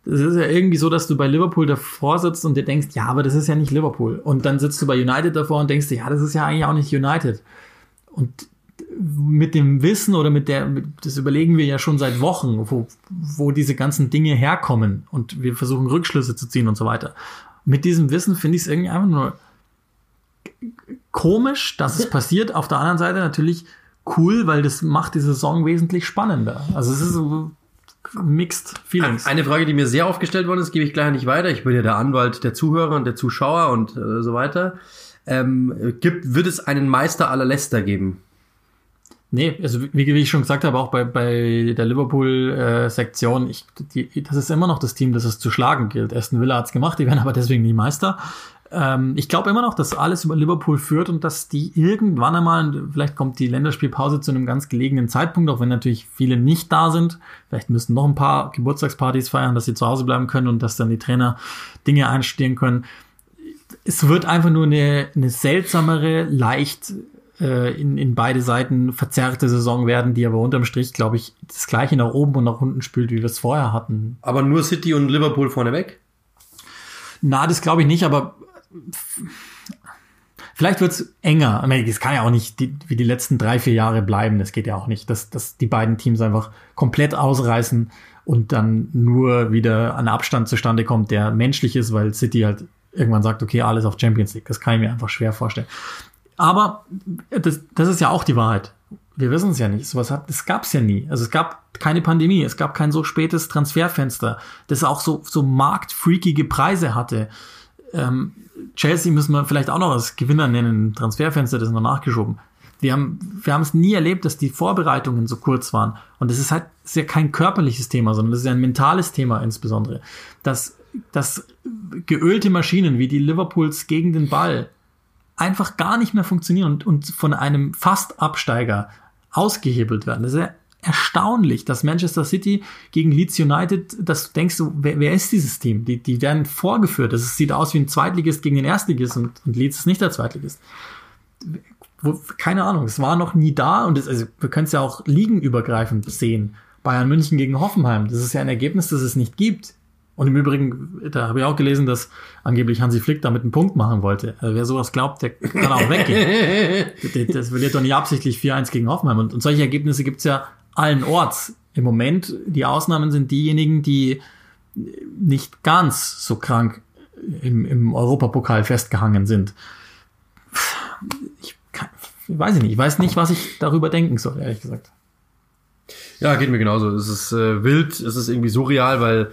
Speaker 1: es ist ja irgendwie so, dass du bei Liverpool davor sitzt und dir denkst, ja, aber das ist ja nicht Liverpool. Und dann sitzt du bei United davor und denkst dir, ja, das ist ja eigentlich auch nicht United. Und mit dem Wissen oder mit der, das überlegen wir ja schon seit Wochen, wo, wo diese ganzen Dinge herkommen und wir versuchen Rückschlüsse zu ziehen und so weiter. Mit diesem Wissen finde ich es irgendwie einfach nur komisch, dass es passiert. Auf der anderen Seite natürlich cool, weil das macht die Saison wesentlich spannender. Also es ist so, mixed feelings.
Speaker 2: Eine Frage, die mir sehr aufgestellt worden ist, gebe ich gleich nicht weiter. Ich bin ja der Anwalt der Zuhörer und der Zuschauer und äh, so weiter. Ähm, gibt, wird es einen Meister aller Leicester geben?
Speaker 1: Nee, also wie, wie ich schon gesagt habe, auch bei, bei der Liverpool-Sektion, äh, das ist immer noch das Team, das es zu schlagen gilt. Aston Villa hat's gemacht, die werden aber deswegen nie Meister. Ähm, ich glaube immer noch, dass alles über Liverpool führt und dass die irgendwann einmal, vielleicht kommt die Länderspielpause zu einem ganz gelegenen Zeitpunkt, auch wenn natürlich viele nicht da sind. Vielleicht müssen noch ein paar Geburtstagspartys feiern, dass sie zu Hause bleiben können und dass dann die Trainer Dinge einstehen können. Es wird einfach nur eine, eine seltsamere, leicht äh, in, in beide Seiten verzerrte Saison werden, die aber unterm Strich, glaube ich, das gleiche nach oben und nach unten spült, wie wir es vorher hatten.
Speaker 2: Aber nur City und Liverpool vorneweg?
Speaker 1: Na, das glaube ich nicht, aber Vielleicht wird's enger. Ich meine, es kann ja auch nicht die, wie die letzten drei, vier Jahre bleiben. Das geht ja auch nicht, dass, dass die beiden Teams einfach komplett ausreißen und dann nur wieder ein Abstand zustande kommt, der menschlich ist, weil City halt irgendwann sagt, okay, alles auf Champions League. Das kann ich mir einfach schwer vorstellen. Aber das, das ist ja auch die Wahrheit. wir wissen es ja nicht. Sowas hat, es gab es ja nie. Also es gab keine Pandemie, es gab kein so spätes Transferfenster, das auch so, so marktfreakige Preise hatte. Ähm, Chelsea müssen wir vielleicht auch noch als Gewinner nennen, Transferfenster, das ist noch nachgeschoben. Wir haben, wir haben es nie erlebt, dass die Vorbereitungen so kurz waren. Und das ist halt ist ja kein körperliches Thema, sondern das ist ja ein mentales Thema insbesondere. Dass, dass geölte Maschinen wie die Liverpools gegen den Ball einfach gar nicht mehr funktionieren und, und von einem Fast-Absteiger ausgehebelt werden. Das ist ja erstaunlich, dass Manchester City gegen Leeds United, dass du denkst, wer, wer ist dieses Team? Die, die werden vorgeführt. Das sieht aus wie ein Zweitligist gegen den Erstligist und, und Leeds ist nicht der Zweitligist. Wo, keine Ahnung, es war noch nie da und es, also wir können es ja auch ligenübergreifend sehen. Bayern München gegen Hoffenheim, das ist ja ein Ergebnis, das es nicht gibt. Und im Übrigen, da habe ich auch gelesen, dass angeblich Hansi Flick damit einen Punkt machen wollte. Also wer sowas glaubt, der kann auch weggehen. das verliert doch nicht absichtlich 4-1 gegen Hoffenheim. Und, und solche Ergebnisse gibt's ja allen Orts. Im Moment, die Ausnahmen sind diejenigen, die nicht ganz so krank im, im Europapokal festgehangen sind. Ich, kann, ich weiß nicht, ich weiß nicht, was ich darüber denken soll, ehrlich gesagt.
Speaker 2: Ja, geht mir genauso. Es ist äh, wild, es ist irgendwie surreal, weil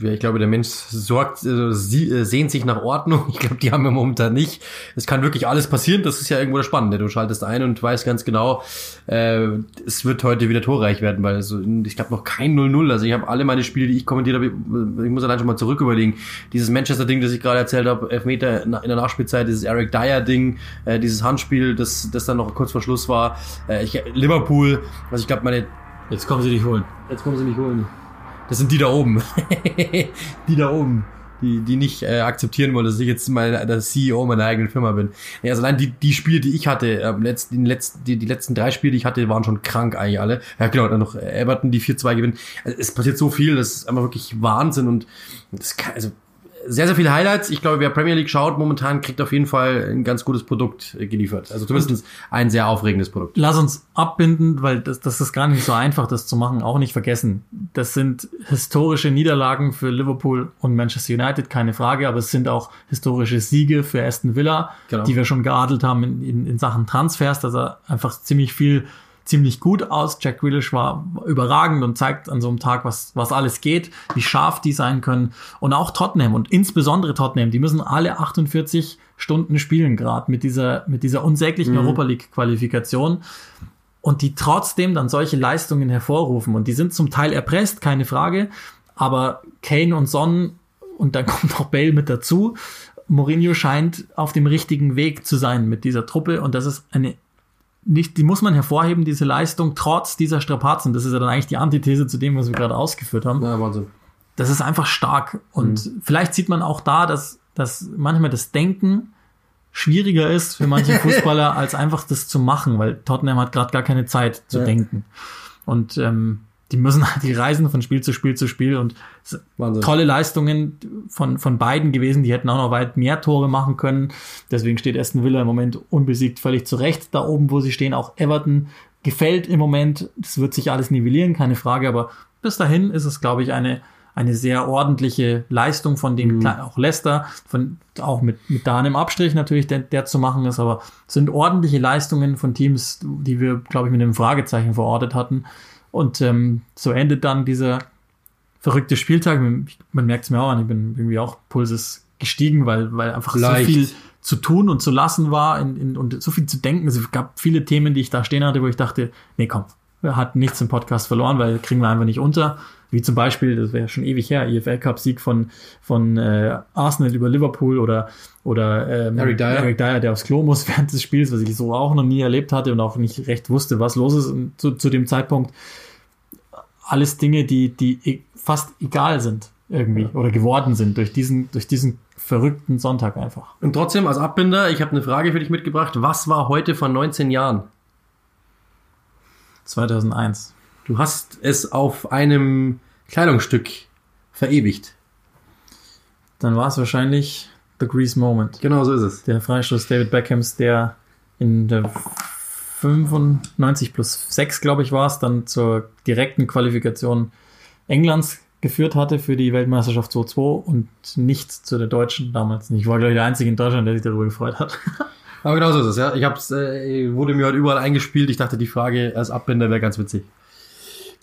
Speaker 2: ich glaube, der Mensch sorgt, also sie, äh, sehnt sich nach Ordnung. Ich glaube, die haben wir momentan nicht. Es kann wirklich alles passieren. Das ist ja irgendwo das Spannende. Du schaltest ein und weißt ganz genau, äh, es wird heute wieder torreich werden, weil also, ich glaube noch kein 0-0. Also ich habe alle meine Spiele, die ich kommentiert habe, ich muss allein schon mal zurück überlegen. Dieses Manchester-Ding, das ich gerade erzählt habe, Elfmeter in der Nachspielzeit, dieses Eric Dyer-Ding, äh, dieses Handspiel, das, das dann noch kurz vor Schluss war. Äh, ich, Liverpool, also ich glaube, meine...
Speaker 1: Jetzt kommen sie dich holen.
Speaker 2: Jetzt kommen sie mich holen. Das sind die da oben. die da oben. Die, die nicht äh, akzeptieren wollen, dass ich jetzt mal der CEO meiner eigenen Firma bin. Ja, also allein die, die Spiele, die ich hatte, äh, letzten, die, letzten, die, die letzten drei Spiele, die ich hatte, waren schon krank eigentlich alle. Ja, genau, dann noch Everton, die 4-2 gewinnen. Also, es passiert so viel, das ist einfach wirklich Wahnsinn und das kann, also sehr, sehr viele Highlights. Ich glaube, wer Premier League schaut, momentan kriegt auf jeden Fall ein ganz gutes Produkt äh, geliefert. Also zumindest ein sehr aufregendes Produkt.
Speaker 1: Lass uns abbinden, weil das, das ist gar nicht so einfach, das zu machen. Auch nicht vergessen. Das sind historische Niederlagen für Liverpool und Manchester United, keine Frage, aber es sind auch historische Siege für Aston Villa, genau. die wir schon geadelt haben in, in, in Sachen Transfers, dass er einfach ziemlich viel ziemlich gut aus. Jack Grealish war überragend und zeigt an so einem Tag, was, was alles geht, wie scharf die sein können. Und auch Tottenham und insbesondere Tottenham, die müssen alle 48 Stunden spielen gerade mit dieser, mit dieser unsäglichen mhm. Europa League Qualifikation. Und die trotzdem dann solche Leistungen hervorrufen. Und die sind zum Teil erpresst, keine Frage. Aber Kane und Son und dann kommt auch Bale mit dazu. Mourinho scheint auf dem richtigen Weg zu sein mit dieser Truppe und das ist eine nicht, die muss man hervorheben, diese Leistung, trotz dieser Strapazen. Das ist ja dann eigentlich die Antithese zu dem, was wir gerade ausgeführt haben. Ja, Wahnsinn. Das ist einfach stark. Und mhm. vielleicht sieht man auch da, dass, dass manchmal das Denken schwieriger ist für manche Fußballer, als einfach das zu machen, weil Tottenham hat gerade gar keine Zeit zu ja. denken. Und ähm, die müssen halt die reisen von Spiel zu Spiel zu Spiel und Wahnsinn. tolle Leistungen von, von beiden gewesen. Die hätten auch noch weit mehr Tore machen können. Deswegen steht Aston Villa im Moment unbesiegt völlig zurecht da oben, wo sie stehen. Auch Everton gefällt im Moment. Das wird sich alles nivellieren, keine Frage. Aber bis dahin ist es, glaube ich, eine, eine sehr ordentliche Leistung von den, mhm. auch Leicester, von, auch mit, mit da einem Abstrich natürlich, der, der zu machen ist, aber sind ordentliche Leistungen von Teams, die wir, glaube ich, mit einem Fragezeichen verortet hatten. Und ähm, so endet dann dieser verrückte Spieltag. Man merkt es mir auch an, ich bin irgendwie auch Pulses gestiegen, weil, weil einfach Leicht. so viel zu tun und zu lassen war in, in, und so viel zu denken. Es gab viele Themen, die ich da stehen hatte, wo ich dachte, nee, komm, wir hatten nichts im Podcast verloren, weil kriegen wir einfach nicht unter. Wie zum Beispiel, das wäre schon ewig her, EFL Cup Sieg von, von äh, Arsenal über Liverpool oder, oder ähm, Eric, Dyer. Eric Dyer, der aufs Klo muss während des Spiels, was ich so auch noch nie erlebt hatte und auch nicht recht wusste, was los ist zu, zu dem Zeitpunkt. Alles Dinge, die, die e, fast egal sind irgendwie ja. oder geworden sind durch diesen, durch diesen verrückten Sonntag einfach.
Speaker 2: Und trotzdem als Abbinder, ich habe eine Frage für dich mitgebracht. Was war heute vor 19 Jahren?
Speaker 1: 2001.
Speaker 2: Du hast es auf einem Kleidungsstück verewigt.
Speaker 1: Dann war es wahrscheinlich The Grease Moment.
Speaker 2: Genau so ist es.
Speaker 1: Der Freistoß David Beckhams, der in der 95 plus 6, glaube ich, war es, dann zur direkten Qualifikation Englands geführt hatte für die Weltmeisterschaft 2-2 und nicht zu der deutschen damals. Ich war, glaube ich, der Einzige in Deutschland, der sich darüber gefreut hat.
Speaker 2: Aber genau so ist es, ja. Ich hab's, äh, wurde mir heute überall eingespielt. Ich dachte, die Frage als Abbinder wäre ganz witzig.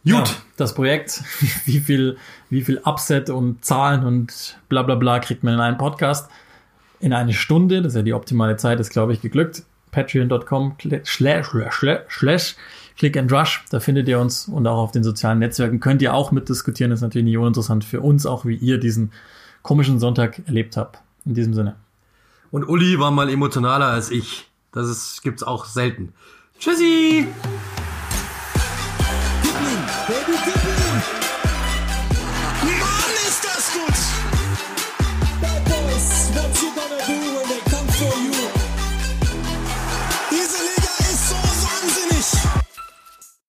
Speaker 1: Gut. Ja, das Projekt, wie viel, wie viel Upset und Zahlen und bla bla bla kriegt man in einen Podcast in eine Stunde. Das ist ja die optimale Zeit, ist glaube ich geglückt. Patreon.com slash, slash, slash Click and Rush, da findet ihr uns und auch auf den sozialen Netzwerken könnt ihr auch mitdiskutieren. Das ist natürlich nicht uninteressant für uns, auch wie ihr diesen komischen Sonntag erlebt habt. In diesem Sinne.
Speaker 2: Und Uli war mal emotionaler als ich. Das ist, gibt's auch selten. Tschüssi!